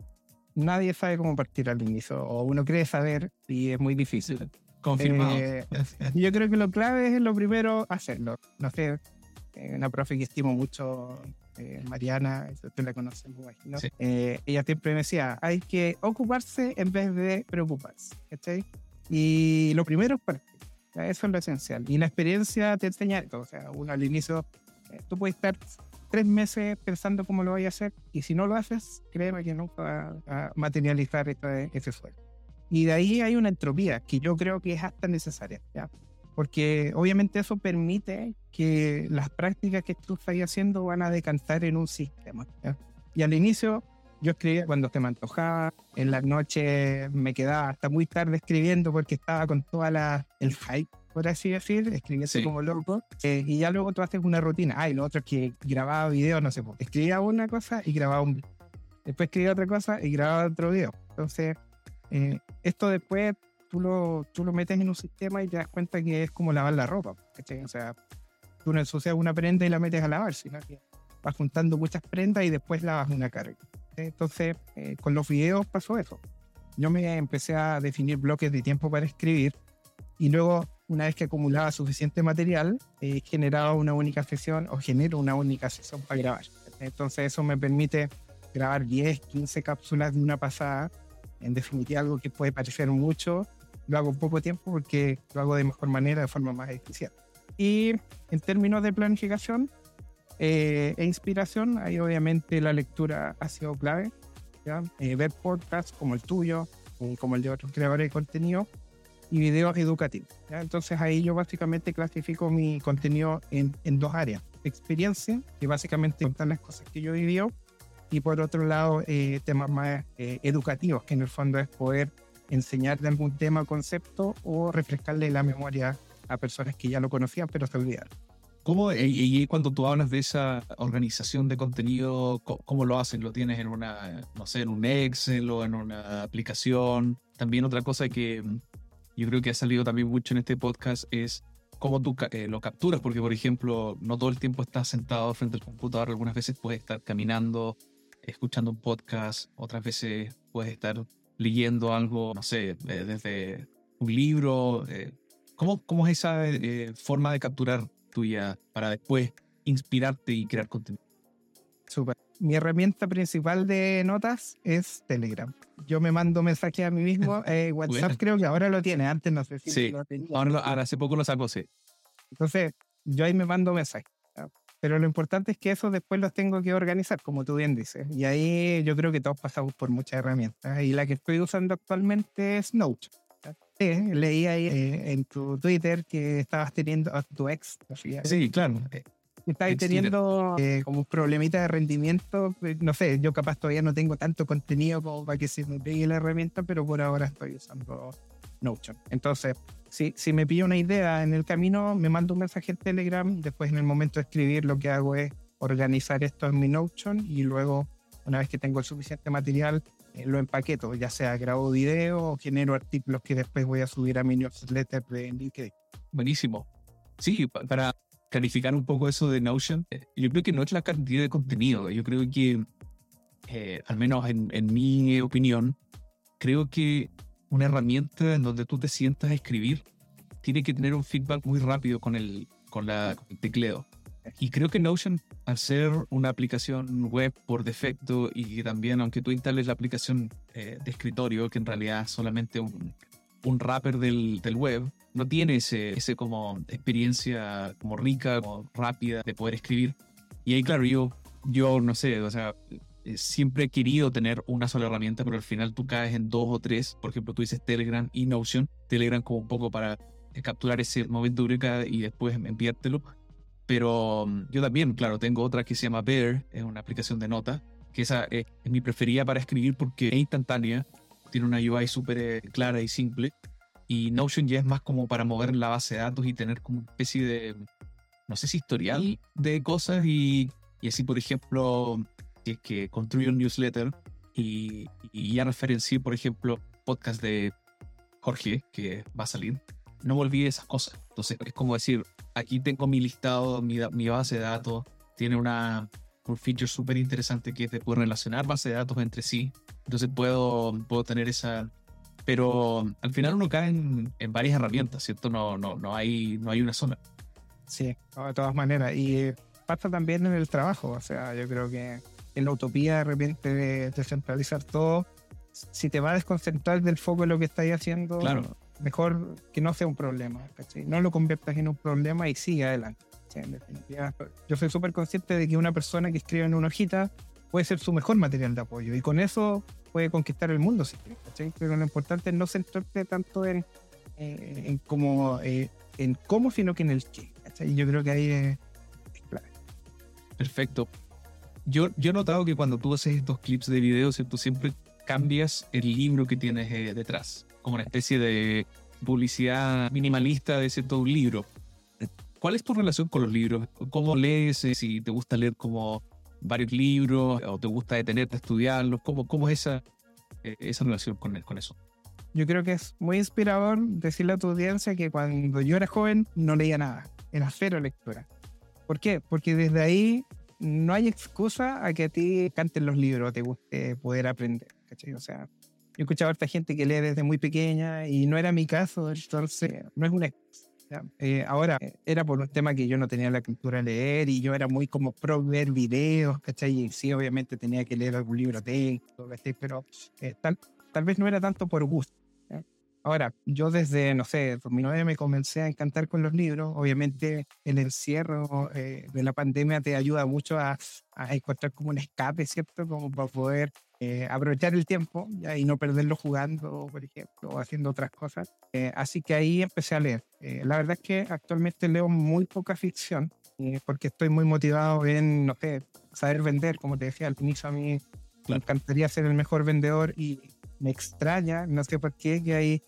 Speaker 2: nadie sabe cómo partir al inicio, o uno cree saber y es muy difícil.
Speaker 1: Confirmado.
Speaker 2: Eh, yo creo que lo clave es lo primero hacerlo. No sé, eh, una profe que estimo mucho, eh, Mariana, tú la conoces, ¿no? ella siempre me decía, hay que ocuparse en vez de preocuparse. ¿cachai? Y lo primero es partir. Eso es lo esencial. Y la experiencia te enseña esto. O sea, uno al inicio, tú puedes estar tres meses pensando cómo lo voy a hacer y si no lo haces, créeme que nunca va a materializar ese sueño. Y de ahí hay una entropía que yo creo que es hasta necesaria, ¿ya? Porque obviamente eso permite que las prácticas que tú estás haciendo van a decantar en un sistema. Y al inicio yo escribía cuando se me antojaba, en las noches me quedaba hasta muy tarde escribiendo porque estaba con toda la, el hype por así decir, escribiendo como loco. Eh, y ya luego tú haces una rutina. Ah, y lo otro es que grababa videos, no sé, pues, escribía una cosa y grababa un Después escribía otra cosa y grababa otro video. Entonces, eh, esto después tú lo, tú lo metes en un sistema y te das cuenta que es como lavar la ropa. O sea, tú no ensucias una prenda y la metes a lavar, sino que vas juntando muchas prendas y después lavas una carga. Entonces, eh, con los videos pasó eso. Yo me empecé a definir bloques de tiempo para escribir y luego una vez que acumulaba suficiente material, eh, generaba una única sesión o genero una única sesión para grabar. Entonces eso me permite grabar 10, 15 cápsulas de una pasada. En definitiva, algo que puede parecer mucho, lo hago en poco tiempo porque lo hago de mejor manera, de forma más eficiente. Y en términos de planificación eh, e inspiración, ahí obviamente la lectura ha sido clave. ¿ya? Eh, ver podcasts como el tuyo, como el de otros creadores de contenido, y videos educativos. Entonces ahí yo básicamente clasifico mi contenido en, en, dos áreas. Experiencia, que básicamente contar las cosas que yo vivido, y por otro lado eh, temas más eh, educativos, que en el fondo es poder enseñar de algún tema o concepto o refrescarle la memoria a personas que ya lo conocían pero se olvidaron.
Speaker 1: ¿Cómo, y, cuando tú hablas de esa organización de contenido, ¿cómo, lo hacen? ¿Lo tienes en una, no sé, en un Excel o en una aplicación? También otra cosa que yo creo que ha salido también mucho en este podcast es cómo tú eh, lo capturas, porque por ejemplo, no todo el tiempo estás sentado frente al computador, algunas veces puedes estar caminando, escuchando un podcast, otras veces puedes estar leyendo algo, no sé, desde un libro. Eh, ¿cómo, ¿Cómo es esa eh, forma de capturar tuya para después inspirarte y crear contenido?
Speaker 2: Súper. Mi herramienta principal de notas es Telegram. Yo me mando mensajes a mí mismo. Eh, WhatsApp creo que ahora lo tiene, antes no sé si
Speaker 1: sí. lo tenía. Ahora, hace poco lo saco, sí.
Speaker 2: Entonces, yo ahí me mando mensajes. Pero lo importante es que eso después los tengo que organizar, como tú bien dices. Y ahí yo creo que todos pasamos por muchas herramientas. Y la que estoy usando actualmente es Note. Sí, leí ahí eh, en tu Twitter que estabas teniendo a tu ex.
Speaker 1: Sí, claro. Eh,
Speaker 2: estáis teniendo eh, como un problemita de rendimiento. Eh, no sé, yo capaz todavía no tengo tanto contenido como para que se me pegue la herramienta, pero por ahora estoy usando Notion. Entonces, si, si me pillo una idea en el camino, me mando un mensaje en Telegram. Después, en el momento de escribir, lo que hago es organizar esto en mi Notion y luego, una vez que tengo el suficiente material, eh, lo empaqueto, ya sea grabo video o genero artículos que después voy a subir a mi newsletter de LinkedIn.
Speaker 1: Buenísimo. Sí, para clarificar un poco eso de Notion. Eh, yo creo que no es la cantidad de contenido. Yo creo que, eh, al menos en, mi opinión, creo que una herramienta en donde tú te sientas a escribir tiene que tener un feedback muy rápido con el, con la, el tecleo. Y creo que Notion, al ser una aplicación web por defecto y también, aunque tú instales la aplicación eh, de escritorio, que en realidad es solamente un, un wrapper del, del web, no tiene ese, ese como experiencia como rica, como rápida de poder escribir. Y ahí, claro, yo, yo no sé, o sea, eh, siempre he querido tener una sola herramienta, pero al final tú caes en dos o tres. Por ejemplo, tú dices Telegram y Notion. Telegram como un poco para eh, capturar ese momento eureka y después enviártelo. Pero mm, yo también, claro, tengo otra que se llama Bear, es una aplicación de notas, que esa es, es mi preferida para escribir porque es instantánea, tiene una UI súper eh, clara y simple y Notion ya es más como para mover la base de datos y tener como una especie de, no sé si historial de cosas y, y así, por ejemplo, si es que construyo un newsletter y, y ya referencié, por ejemplo, podcast de Jorge, que va a salir, no me olvide esas cosas. Entonces es como decir, aquí tengo mi listado, mi, mi base de datos, tiene una, un feature súper interesante que es de poder relacionar bases de datos entre sí. Entonces puedo, puedo tener esa... Pero al final uno cae en, en varias herramientas, ¿cierto? No, no, no, hay, no hay una sola.
Speaker 2: Sí, de todas maneras. Y pasa también en el trabajo. O sea, yo creo que en la utopía de repente de descentralizar todo, si te va a desconcentrar del foco de lo que estás haciendo,
Speaker 1: claro.
Speaker 2: mejor que no sea un problema. No lo conviertas en un problema y sigue adelante. En definitiva, yo soy súper consciente de que una persona que escribe en una hojita puede ser su mejor material de apoyo y con eso puede conquistar el mundo, pero lo importante es no centrarte tanto en, eh, en, como, eh, en cómo, sino que en el qué. Y yo creo que ahí es, clave.
Speaker 1: Perfecto. Yo, yo he notado que cuando tú haces estos clips de video, tú siempre cambias el libro que tienes eh, detrás, como una especie de publicidad minimalista de todo un libro. ¿Cuál es tu relación con los libros? ¿Cómo lees? Eh, si te gusta leer como varios libros o te gusta detenerte a estudiarlos. ¿Cómo, cómo es esa, eh, esa relación con, con eso?
Speaker 2: Yo creo que es muy inspirador decirle a tu audiencia que cuando yo era joven no leía nada, era cero lectura. ¿Por qué? Porque desde ahí no hay excusa a que a ti canten los libros, te guste poder aprender. O sea, yo he escuchado a esta gente que lee desde muy pequeña y no era mi caso, entonces no es una excusa. Eh, ahora, eh, era por un tema que yo no tenía la cultura de leer y yo era muy como pro ver videos, ¿cachai? Y sí, obviamente tenía que leer algún libro técnico, Pero eh, tal, tal vez no era tanto por gusto. Ahora, yo desde, no sé, 2009 me comencé a encantar con los libros. Obviamente el encierro de la pandemia te ayuda mucho a, a, encontrar como un escape, ¿cierto? Como para poder eh, aprovechar el tiempo y no perderlo jugando, por ejemplo, o haciendo otras cosas. Eh, así que ahí empecé a leer. Eh, la verdad es que actualmente leo muy poca ficción porque estoy muy motivado en, no sé, saber vender. Como te decía al inicio, a mí me encantaría ser el mejor vendedor y me extraña, no sé por qué, que hay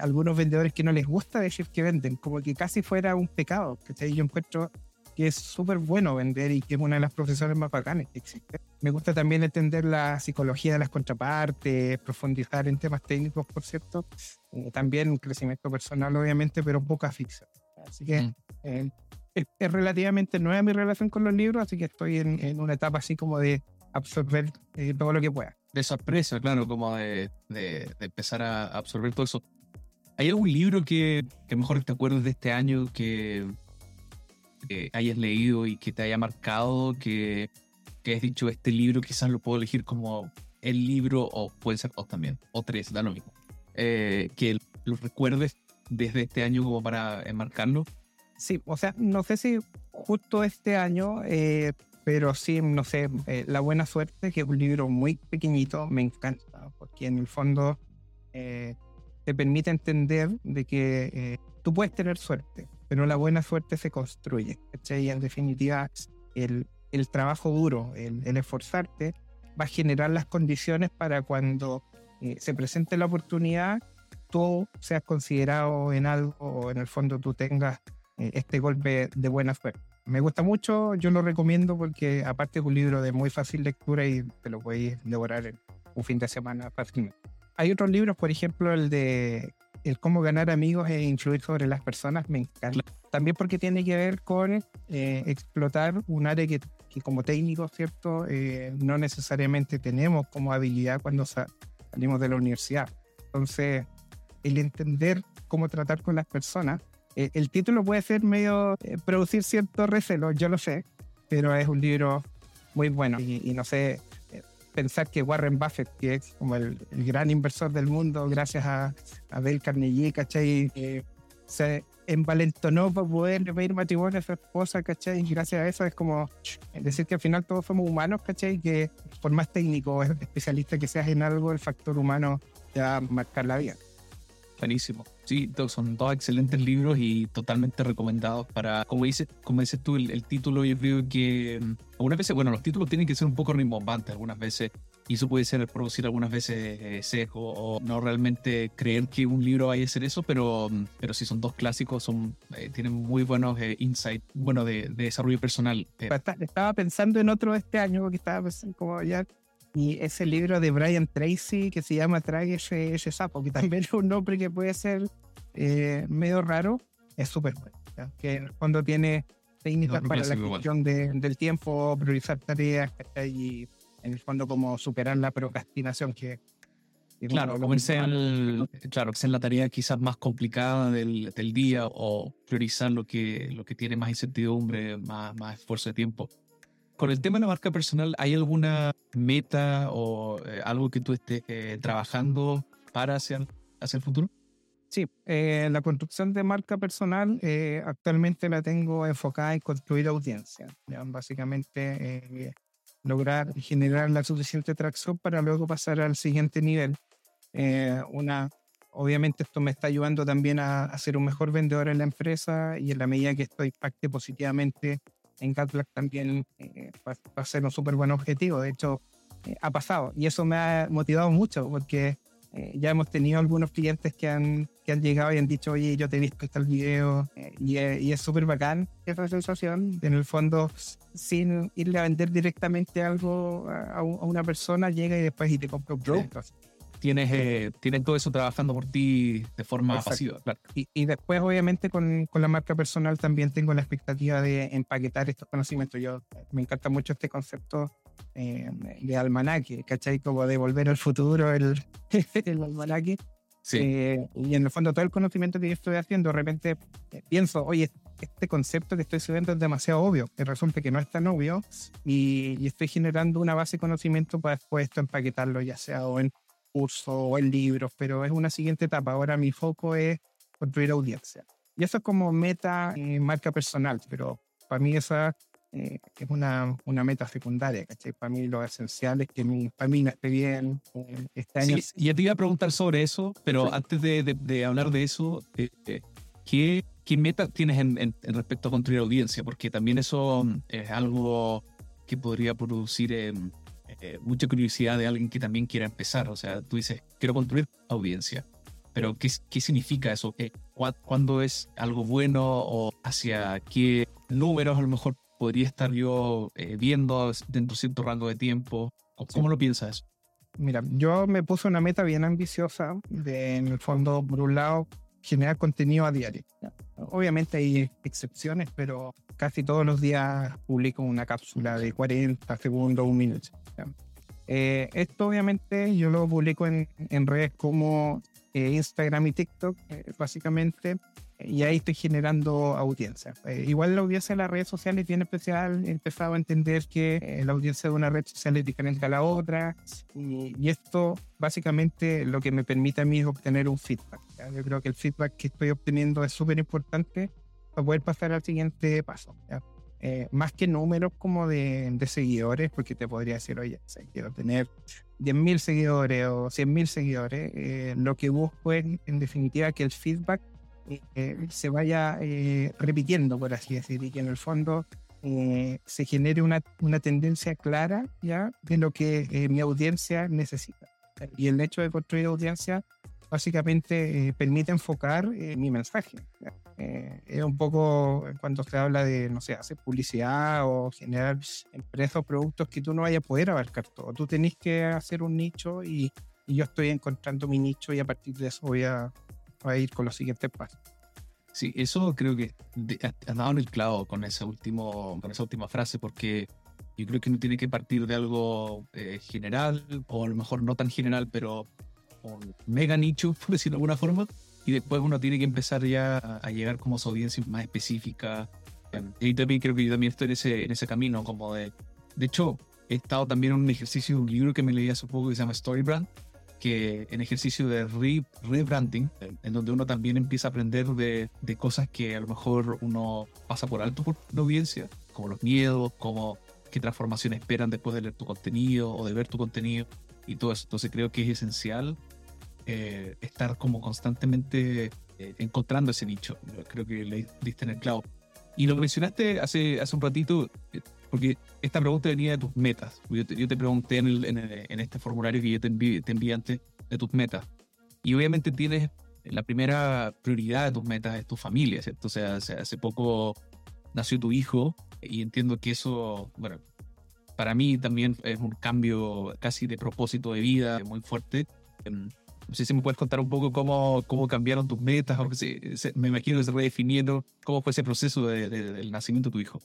Speaker 2: algunos vendedores que no les gusta decir que venden, como que casi fuera un pecado. Que yo encuentro que es súper bueno vender y que es una de las profesiones más bacanas que existe. Me gusta también entender la psicología de las contrapartes, profundizar en temas técnicos, por cierto. Eh, también un crecimiento personal, obviamente, pero poca ficción. Así que mm. eh, es, relativamente nueva mi relación con los libros, así que estoy en, una etapa así como de absorber eh, todo lo que pueda.
Speaker 1: De sorpresa, claro, como de, de, empezar a absorber todo eso. ¿Hay algún libro que, que mejor te acuerdes de este año que, hayas leído y que te haya marcado, que, que has dicho, este libro quizás lo puedo elegir como el libro, o puede ser dos también, o tres, da lo mismo. Eh, que lo recuerdes desde este año como para enmarcarlo.
Speaker 2: Sí, o sea, no sé si justo este año, eh, pero sí, no sé, eh, La Buena Suerte, que es un libro muy pequeñito, me encanta, porque en el fondo te permite entender de que tú puedes tener suerte, pero la buena suerte se construye. Y en definitiva, el, el trabajo duro, el, el, esforzarte, va a generar las condiciones para cuando eh, se presente la oportunidad, tú seas considerado en algo o en el fondo tú tengas eh, este golpe de buena suerte. Me gusta mucho, yo lo recomiendo porque aparte es un libro de muy fácil lectura y te lo puedes devorar en un fin de semana fácilmente. Hay otros libros, por ejemplo, el de el cómo ganar amigos e influir sobre las personas me encanta. También porque tiene que ver con eh, explotar un área que, como técnico, ¿cierto? Eh, no necesariamente tenemos como habilidad cuando salimos de la universidad. Entonces, el entender cómo tratar con las personas, eh, el título puede ser medio producir cierto recelo, yo lo sé, pero es un libro muy bueno y no sé, pensar que Warren Buffett, que es como el, gran inversor del mundo, gracias a, a Dale Carnegie, ¿cachai? se envalentonó para poder pedir matrimonio a su esposa, ¿cachai? Gracias a eso es como decir que al final todos somos humanos, ¿cachai? Que por más técnico o especialista que seas en algo, el factor humano te va a marcar la vida.
Speaker 1: Buenísimo. Sí, son dos excelentes libros y totalmente recomendados para, como dices, como dices tú, el, título, yo creo que mm, algunas veces, bueno, los títulos tienen que ser un poco rimbombantes algunas veces y eso puede ser producir algunas veces eh, sesgo o no realmente creer que un libro vaya a ser eso, pero, mm, pero sí son dos clásicos, son, eh, tienen muy buenos eh, insights, bueno, de, desarrollo personal.
Speaker 2: Estaba pensando en otro este año, porque estaba pensando como ya y ese libro de Brian Tracy que se llama Trague ese, ese sapo, que también es un nombre que puede ser eh, medio raro, es súper bueno. Que en el fondo tiene técnicas para la gestión del tiempo, priorizar tareas y en el fondo como superar la procrastinación que...
Speaker 1: claro, comerse en, claro, que en la tarea quizás más complicada del, del, día o priorizar lo que, lo que tiene más incertidumbre, más, más esfuerzo de tiempo. Con el tema de la marca personal, ¿hay alguna meta o eh, algo que tú estés eh, trabajando para hacia, hacia el futuro?
Speaker 2: Sí, eh, la construcción de marca personal actualmente la tengo enfocada en construir audiencia. Básicamente lograr generar la suficiente tracción para luego pasar al siguiente nivel. una, obviamente esto me está ayudando también a, a, ser un mejor vendedor en la empresa y en la medida que esto impacte positivamente en Catlack también eh, va, a ser un súper buen objetivo. De hecho, eh, ha pasado y eso me ha motivado mucho porque eh, ya hemos tenido algunos clientes que han, que han llegado y han dicho, oye, yo te he visto este video y, y, es súper bacán esa sensación. En el fondo, sin irle a vender directamente algo a, a una persona, llega y después y te compra un producto
Speaker 1: tienes, eh, tienes todo eso trabajando por ti de forma pasiva.
Speaker 2: Y, y, después, obviamente, con, con, la marca personal también tengo la expectativa de empaquetar estos conocimientos. Yo me encanta mucho este concepto eh, de almanaque, ¿cachai? Como de volver al futuro, el, el almanaque. Sí. Eh, y en el fondo, todo el conocimiento que yo estoy haciendo, de repente pienso, oye, este concepto que estoy subiendo es demasiado obvio, que resulta que no es tan obvio, y, y, estoy generando una base de conocimiento para después esto empaquetarlo, ya sea o en curso o en libros, pero es una siguiente etapa. Ahora mi foco es construir audiencia. Y eso es como meta y marca personal, pero para mí esa eh, es una, una, meta secundaria, ¿cachai? Para mí lo esencial es que mi familia esté bien.
Speaker 1: Eh, este año... Sí, ya te iba a preguntar sobre eso, pero antes de, de, hablar de eso, eh, ¿qué, ¿qué meta tienes en, en, respecto a construir audiencia? Porque también eso mm, es algo que podría producir eh, mucha curiosidad de alguien que también quiera empezar. O sea, tú dices, quiero construir audiencia. Pero, ¿qué, qué significa eso? ¿Cuándo es algo bueno o hacia qué números a lo mejor podría estar yo eh, viendo dentro de cierto rango de tiempo? ¿Cómo lo piensas?
Speaker 2: Mira, yo me puse una meta bien ambiciosa de, en el fondo, por un lado, generar contenido a diario. Obviamente hay excepciones, pero casi todos los días publico una cápsula de 40 segundos, un minuto. Eh, esto obviamente yo lo publico en, en redes como eh, Instagram y TikTok, eh, básicamente, y ahí estoy generando audiencia. igual la audiencia de las redes sociales es bien especial, he empezado a entender que la audiencia de una red social es diferente a la otra, y, y, esto básicamente lo que me permite a mí es obtener un feedback. Yo creo que el feedback que estoy obteniendo es súper importante para poder pasar al siguiente paso. Eh, más que números como de, de, seguidores, porque te podría decir, oye, quiero tener 10.000 seguidores o 100.000 seguidores, eh, lo que busco es, en definitiva, que el feedback eh, se vaya repitiendo, por así decir, y que en el fondo se genere una, una, tendencia clara ya de lo que mi audiencia necesita. Y el hecho de construir audiencia básicamente permite enfocar mi mensaje. Eh, es un poco cuando se habla de, no sé, hacer publicidad o generar empresas o productos que tú no vayas a poder abarcar todo. Tú tenés que hacer un nicho y yo estoy encontrando mi nicho y a partir de eso voy a, a ir con los siguientes pasos.
Speaker 1: Sí, eso creo que has dado en el clavo con, ese último, con esa última frase porque yo creo que uno tiene que partir de algo eh, general o a lo mejor no tan general, pero un mega nicho, por decirlo de alguna forma, y después uno tiene que empezar ya a, llegar como a su audiencia más específica. Y también creo que yo también estoy en ese, en ese camino, como de... De hecho, he estado también en un ejercicio, un libro que me leí hace poco que se llama Storybrand, que en ejercicio de rebranding, en donde uno también empieza a aprender de, de, cosas que a lo mejor uno pasa por alto por la audiencia, como los miedos, como qué transformaciones esperan después de leer tu contenido o de ver tu contenido y todo eso. Entonces creo que es esencial eh, estar como constantemente eh, encontrando ese nicho. Creo que le diste en el clavo. Y lo mencionaste hace, hace un ratito, eh, porque esta pregunta venía de tus metas. Yo te, pregunté en, en, este formulario que yo te envié, te envié antes de tus metas. Y obviamente tienes la primera prioridad de tus metas es tu familia, ¿cierto? O sea, hace poco nació tu hijo y entiendo que eso, bueno, para mí también es un cambio casi de propósito de vida muy fuerte. Em, No sé si me puedes contar un poco cómo, cómo cambiaron tus metas, o me imagino que se redefinieron, cómo fue ese proceso del nacimiento de tu hijo.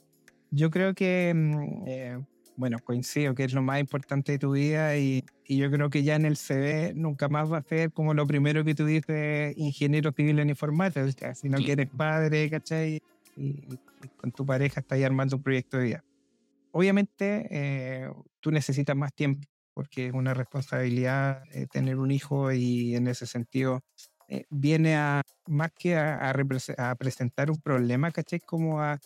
Speaker 2: Yo creo que, mm, eh, bueno, coincido que es lo más importante de tu vida y, y, yo creo que ya en el CV nunca más va a ser como lo primero que tú dices, ingeniero civil en informática, sino que eres padre, ¿cachai? Y, con tu pareja estás armando un proyecto de vida. Obviamente, eh, tú necesitas más tiempo porque es una responsabilidad eh, tener un hijo y en ese sentido viene a más que a, a, presentar un problema, ¿cachai? Como a,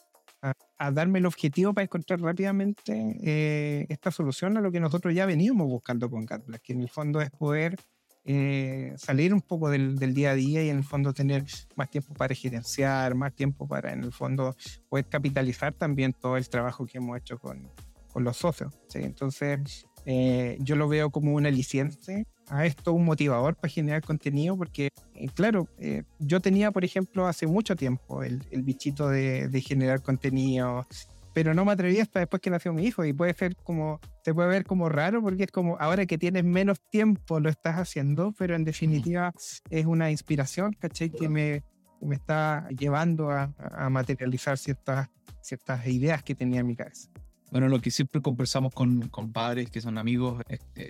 Speaker 2: a, darme el objetivo para encontrar rápidamente eh, esta solución a lo que nosotros ya veníamos buscando con CatBlack, que en el fondo es poder eh, salir un poco del, del, día a día y en el fondo tener más tiempo para gerenciar, más tiempo para en el fondo poder capitalizar también todo el trabajo que hemos hecho con, con los socios. ¿sí? Entonces, eh, yo lo veo como un aliciente a esto, un motivador para generar contenido, porque, eh, claro, eh, yo tenía, por ejemplo, hace mucho tiempo el, el bichito de, de, generar contenido, pero no me atreví hasta después que nació mi hijo y puede ser como, te puede ver como raro, porque es como, ahora que tienes menos tiempo lo estás haciendo, pero en definitiva es una inspiración, ¿cachai? Que me, me está llevando a, a materializar ciertas, ciertas ideas que tenía en mi cabeza.
Speaker 1: Bueno, lo que siempre conversamos con, con padres que son amigos,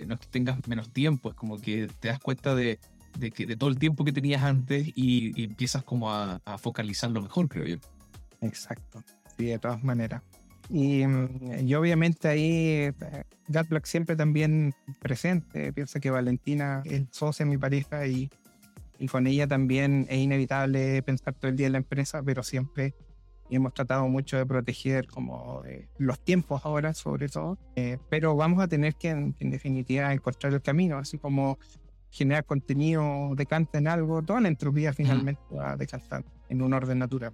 Speaker 1: no es que tengas menos tiempo, es como que te das cuenta de, de, que, de todo el tiempo que tenías antes y, empiezas como a, a, focalizarlo mejor, creo yo.
Speaker 2: Exacto, sí, de todas maneras. Y, mm, y obviamente ahí eh, Gatblack siempre también presente. Piensa que Valentina es socia mi pareja y, y con ella también es inevitable pensar todo el día en la empresa, pero siempre y hemos tratado mucho de proteger como eh, los tiempos ahora sobre todo, eh, pero vamos a tener que en, definitiva encontrar el camino, así como generar contenido decanta en algo, toda la entropía finalmente va a decantar en un orden natural.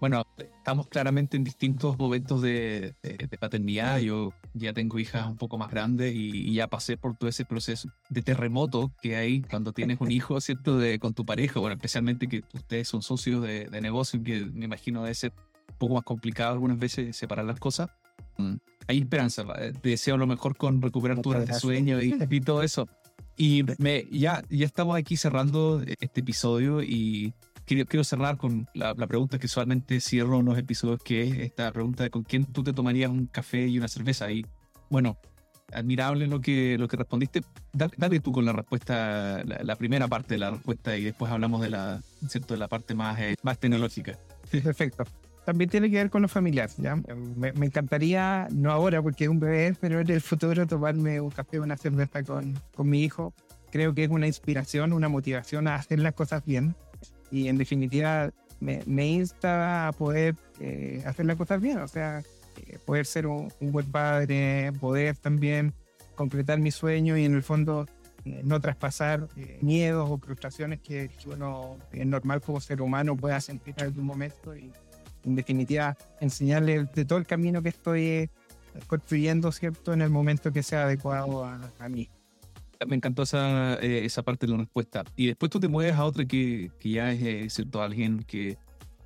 Speaker 1: Bueno, estamos claramente en distintos momentos de, paternidad. Yo ya tengo hijas un poco más grandes y, ya pasé por todo ese proceso de terremoto que hay cuando tienes un hijo, ¿cierto? De, con tu pareja, bueno, especialmente que ustedes son socios de, negocio, que me imagino debe ser un poco más complicado algunas veces separar las cosas. Mm, hay esperanza, te deseo lo mejor con recuperar tu sueño y, y todo eso. Y me, ya, ya estamos aquí cerrando este episodio y quiero, cerrar con la, pregunta que usualmente cierro unos episodios, que es esta pregunta de con quién tú te tomarías un café y una cerveza. Y bueno, admirable lo que, lo que respondiste. Dale, tú con la respuesta, la, primera parte de la respuesta y después hablamos de la, ¿cierto? De la parte más, eh, más tecnológica.
Speaker 2: Perfecto. También tiene que ver con los familiares. ¿ya? Me, me, encantaría, no ahora porque es un bebé, pero en el futuro tomarme un café o una cerveza con, con mi hijo. Creo que es una inspiración, una motivación a hacer las cosas bien y en definitiva me, insta a poder eh, hacer las cosas bien, o sea, eh, poder ser un, buen padre, poder también concretar mi sueño y en el fondo eh, no traspasar miedos o frustraciones que, uno es normal como ser humano pueda sentir en algún momento y en definitiva enseñarle de todo el camino que estoy construyendo, ¿cierto? En el momento que sea adecuado a, a mí
Speaker 1: me encantó esa, eh, esa parte de la respuesta. Y después tú te mueves a otra que, que ya es eh, cierto, alguien que,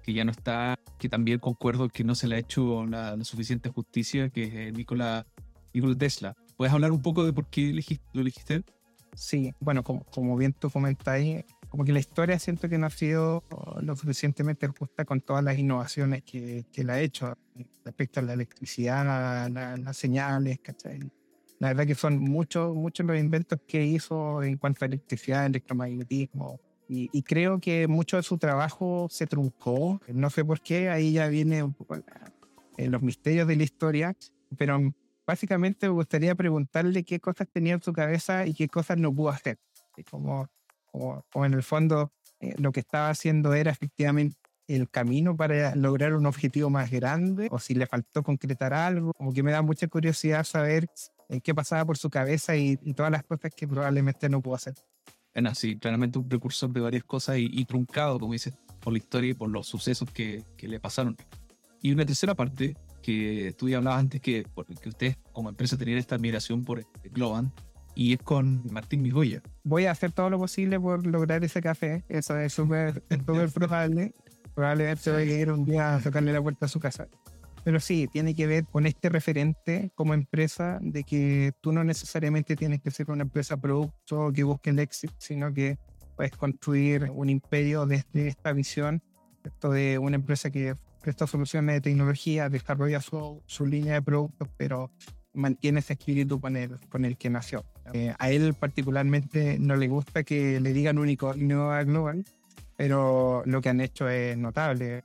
Speaker 1: que ya no está, que también concuerdo que no se le ha hecho la, suficiente justicia, que es eh, Nikola, Tesla. ¿Puedes hablar un poco de por qué elegiste, lo elegiste?
Speaker 2: Sí, bueno, como, como bien tú comentáis, como que la historia siento que no ha sido lo suficientemente justa con todas las innovaciones que, que la ha hecho respecto a la electricidad, las señales, ¿cachai? La verdad que son muchos, muchos los inventos que hizo en cuanto a electricidad, electromagnetismo. Y, creo que mucho de su trabajo se truncó. No sé por qué, ahí ya viene un poco en los misterios de la historia. Pero básicamente me gustaría preguntarle qué cosas tenía en su cabeza y qué cosas no pudo hacer. Como, como, en el fondo eh, lo que estaba haciendo era efectivamente el camino para lograr un objetivo más grande o si le faltó concretar algo. Como que me da mucha curiosidad saber qué pasaba por su cabeza y, todas las cosas que probablemente no pudo hacer.
Speaker 1: Bueno, sí, claramente un precursor de varias cosas y, truncado, como dices, por la historia y por los sucesos que, que, le pasaron. Y una tercera parte, que tú ya hablabas antes, que, que ustedes como empresa tenían esta admiración por Globan, y es con Martín Migoya.
Speaker 2: Voy a hacer todo lo posible por lograr ese café, eso es súper probable. Probablemente voy a ir un día a tocarle la puerta a su casa. Pero sí, tiene que ver con este referente como empresa de que tú no necesariamente tienes que ser una empresa producto que busque el éxito, sino que puedes construir un imperio desde esta visión, esto de una empresa que presta soluciones de tecnología, desarrolla su, su línea de productos, pero mantiene ese espíritu con el, con el que nació. Eh, a él particularmente no le gusta que le digan unicornio a Global, pero lo que han hecho es notable.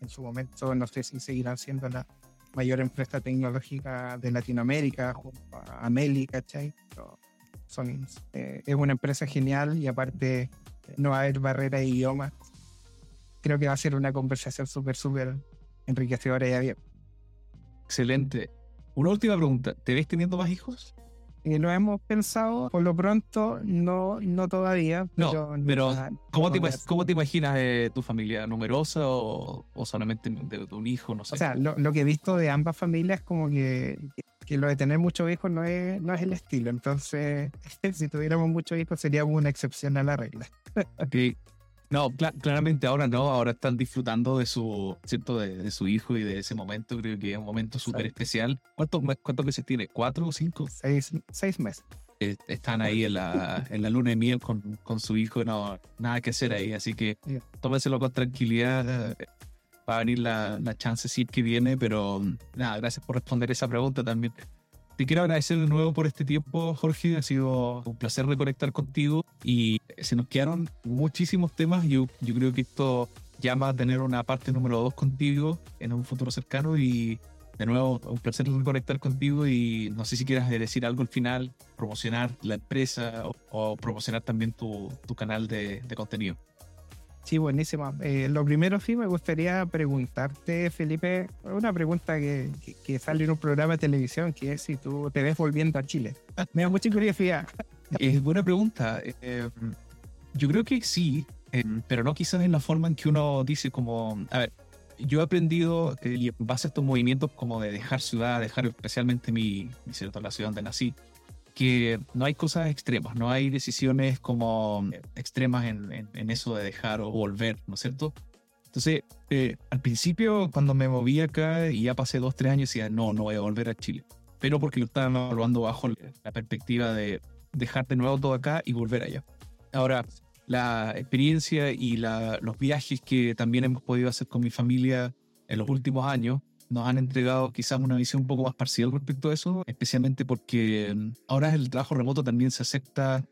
Speaker 2: En su momento no sé si seguirán siendo la mayor empresa tecnológica de Latinoamérica, junto a América, ¿cachai? son, eh, es una empresa genial y aparte no va a haber barrera de idioma. Creo que va a ser una conversación súper, súper enriquecedora y abierta.
Speaker 1: Excelente. Una última pregunta. ¿Te ves teniendo más hijos?
Speaker 2: Eh, lo hemos pensado, por lo pronto, no, no todavía.
Speaker 1: Pero, no, pero ¿cómo, te, ¿cómo, te, imaginas eh, tu familia? ¿Numerosa o, solamente de, un hijo? No sé.
Speaker 2: O sea, lo, lo, que he visto de ambas familias, como que, que, lo de tener muchos hijos no es, no es el estilo. Entonces, si tuviéramos muchos hijos, sería una excepción a la regla.
Speaker 1: Okay. No, claramente ahora no, ahora están disfrutando de su, ¿cierto? De, su hijo y de ese momento, creo que es un momento súper especial. ¿Cuántos, ¿Cuántos meses tiene? ¿Cuatro o cinco?
Speaker 2: Seis, seis meses.
Speaker 1: Eh, están ahí en la, en la luna de miel con, con su hijo, no, nada que hacer ahí, así que tómenselo con tranquilidad. Eh, va a venir la, la chance sí que viene, pero nada, gracias por responder esa pregunta también. Te quiero agradecer de nuevo por este tiempo, Jorge. Ha sido un placer reconectar contigo y se nos quedaron muchísimos temas. Yo, yo creo que esto llama a tener una parte número dos contigo en un futuro cercano y de nuevo un placer reconectar contigo y no sé si quieras decir algo al final, promocionar la empresa o, promocionar también tu, canal de contenido.
Speaker 2: Sí, buenísimo. Eh, lo primero sí me gustaría preguntarte, Felipe, una pregunta que, que, sale en un programa de televisión, que es si tú te ves volviendo a Chile. Me da mucha curiosidad.
Speaker 1: Es buena pregunta. Eh, yo creo que sí, eh, pero no quizás en la forma en que uno dice como, a ver, yo he aprendido, y en base a estos movimientos como de dejar ciudad, dejar especialmente mi, mi la ciudad donde nací, que no hay cosas extremas, no hay decisiones como extremas en, en, eso de dejar o volver, ¿no es cierto? Entonces, eh, al principio, cuando me moví acá y ya pasé dos, tres años, decía, no, no voy a volver a Chile. Pero porque lo estaba evaluando bajo la perspectiva de dejar de nuevo todo acá y volver allá. Ahora, la experiencia y la, los viajes que también hemos podido hacer con mi familia en los últimos años nos han entregado quizás una visión un poco más parcial respecto a eso, especialmente porque mm, ahora el trabajo remoto también se acepta,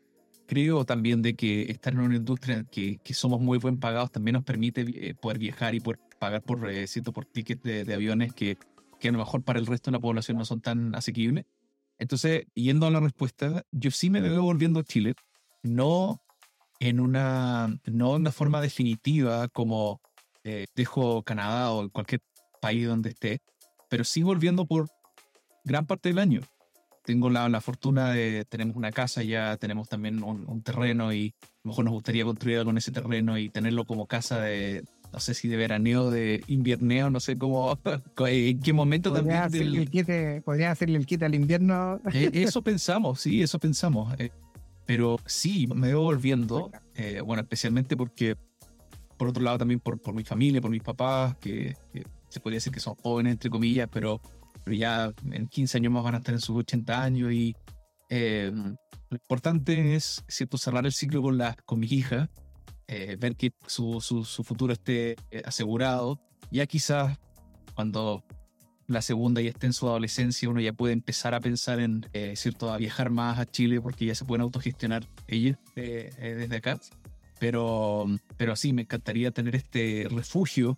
Speaker 1: creo también de que estar en una industria que, que somos muy buen pagados también nos permite eh, poder viajar y poder pagar por, eh, por tickets de, aviones que, que a lo mejor para el resto de la población no son tan asequibles. Entonces, yendo a la respuesta, yo sí me veo volviendo a Chile, no en una, no en una forma definitiva como eh, dejo Canadá o cualquier país donde esté, pero sí volviendo por gran parte del año. Tengo la, la fortuna de, tenemos una casa ya, tenemos también un, terreno y a lo mejor nos gustaría construir algo en ese terreno y tenerlo como casa de, no sé si de veraneo, de invierneo, no sé cómo, en qué momento
Speaker 2: también. podría hacerle el kit al invierno.
Speaker 1: Eh, eso pensamos, sí, eso pensamos. Eh, pero sí, me veo volviendo, eh, bueno, especialmente porque, por otro lado, también por, por mi familia, por mis papás, que, que se podría decir que son jóvenes, entre comillas, pero, pero ya en 15 años más van a estar en sus 80 años y eh, lo importante es, ¿cierto?, cerrar el ciclo con, la, con mis hijas, eh, ver que su, su, su, futuro esté eh, asegurado. Ya quizás cuando la segunda ya esté en su adolescencia, uno ya puede empezar a pensar en, ¿cierto?, a viajar más a Chile porque ya se pueden autogestionar ellos desde acá. Pero, pero sí, me encantaría tener este refugio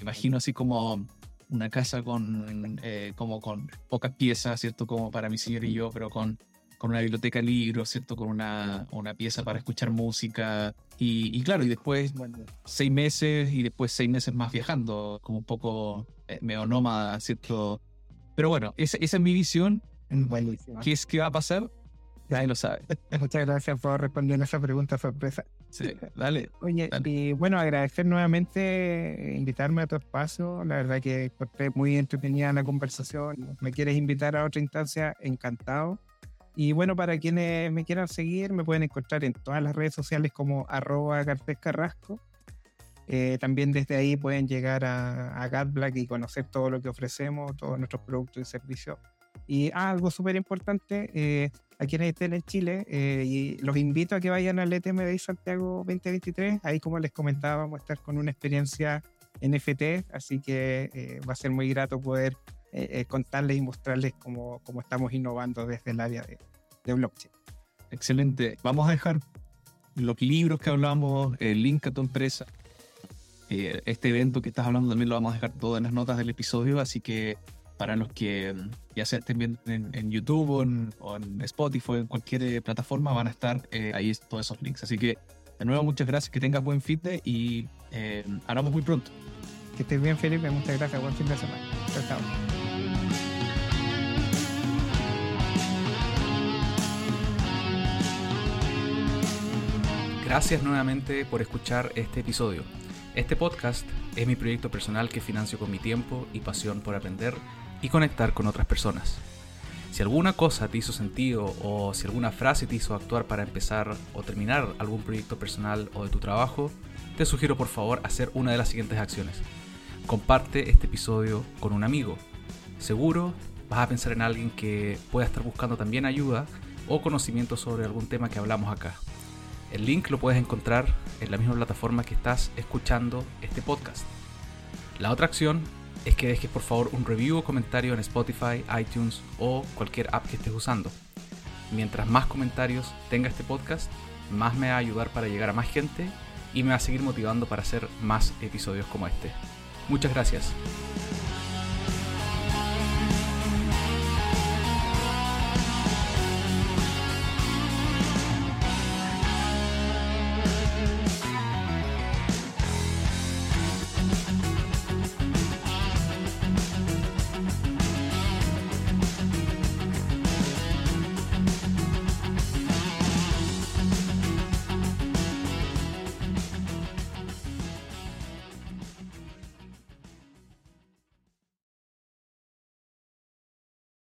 Speaker 1: imagino así como una casa con, eh, como con pocas piezas, ¿cierto? Como para mi señor y yo, pero con, con una biblioteca de libros, ¿cierto? Con una, una pieza para escuchar música. Y, claro, y después bueno, seis meses y después seis meses más viajando, como un poco eh, medio nómada, ¿cierto? Pero bueno, esa, esa es mi visión.
Speaker 2: Buenísimo.
Speaker 1: ¿Qué es que va a pasar? Nadie lo sabe.
Speaker 2: Muchas gracias por responder esa pregunta sorpresa.
Speaker 1: Sí, dale.
Speaker 2: Oye, y bueno, agradecer nuevamente invitarme a tu espacio. La verdad que encontré muy entretenida la conversación. Me quieres invitar a otra instancia, encantado. Y bueno, para quienes me quieran seguir, me pueden encontrar en todas las redes sociales como arroba carrasco. Eh, también desde ahí pueden llegar a, a Black y conocer todo lo que ofrecemos, todos nuestros productos y servicios. Y ah, algo súper importante, eh, a quienes estén en Chile, eh, y los invito a que vayan al ETMBI Santiago 2023. Ahí, como les comentaba, vamos a estar con una experiencia NFT, así que eh, va a ser muy grato poder contarles y mostrarles cómo, cómo, estamos innovando desde el área de, de blockchain.
Speaker 1: Excelente. Vamos a dejar los libros que hablamos, el link a tu empresa, eh, este evento que estás hablando también lo vamos a dejar todo en las notas del episodio, así que para los que mm, ya sea estén viendo en, YouTube o en, Spotify o en cualquier eh, plataforma, van a estar eh, ahí todos esos links. Así que, de nuevo, muchas gracias, que tengas buen de y hablamos muy pronto.
Speaker 2: Que estés bien, Felipe, muchas gracias, buen fin de semana. Chao, chao.
Speaker 3: Gracias nuevamente por escuchar este episodio. Este podcast es mi proyecto personal que financio con mi tiempo y pasión por aprender y conectar con otras personas. Si alguna cosa te hizo sentido o si alguna frase te hizo actuar para empezar o terminar algún proyecto personal o de tu trabajo, te sugiero por favor hacer una de las siguientes acciones. Comparte este episodio con un amigo. Seguro vas a pensar en alguien que pueda estar buscando también ayuda o conocimiento sobre algún tema que hablamos acá. El link lo puedes encontrar en la misma plataforma que estás escuchando este podcast. La otra acción es que dejes por favor un review o comentario en Spotify, iTunes o cualquier app que estés usando. Mientras más comentarios tenga este podcast, más me va a ayudar para llegar a más gente y me va a seguir motivando para hacer más episodios como este. Muchas gracias.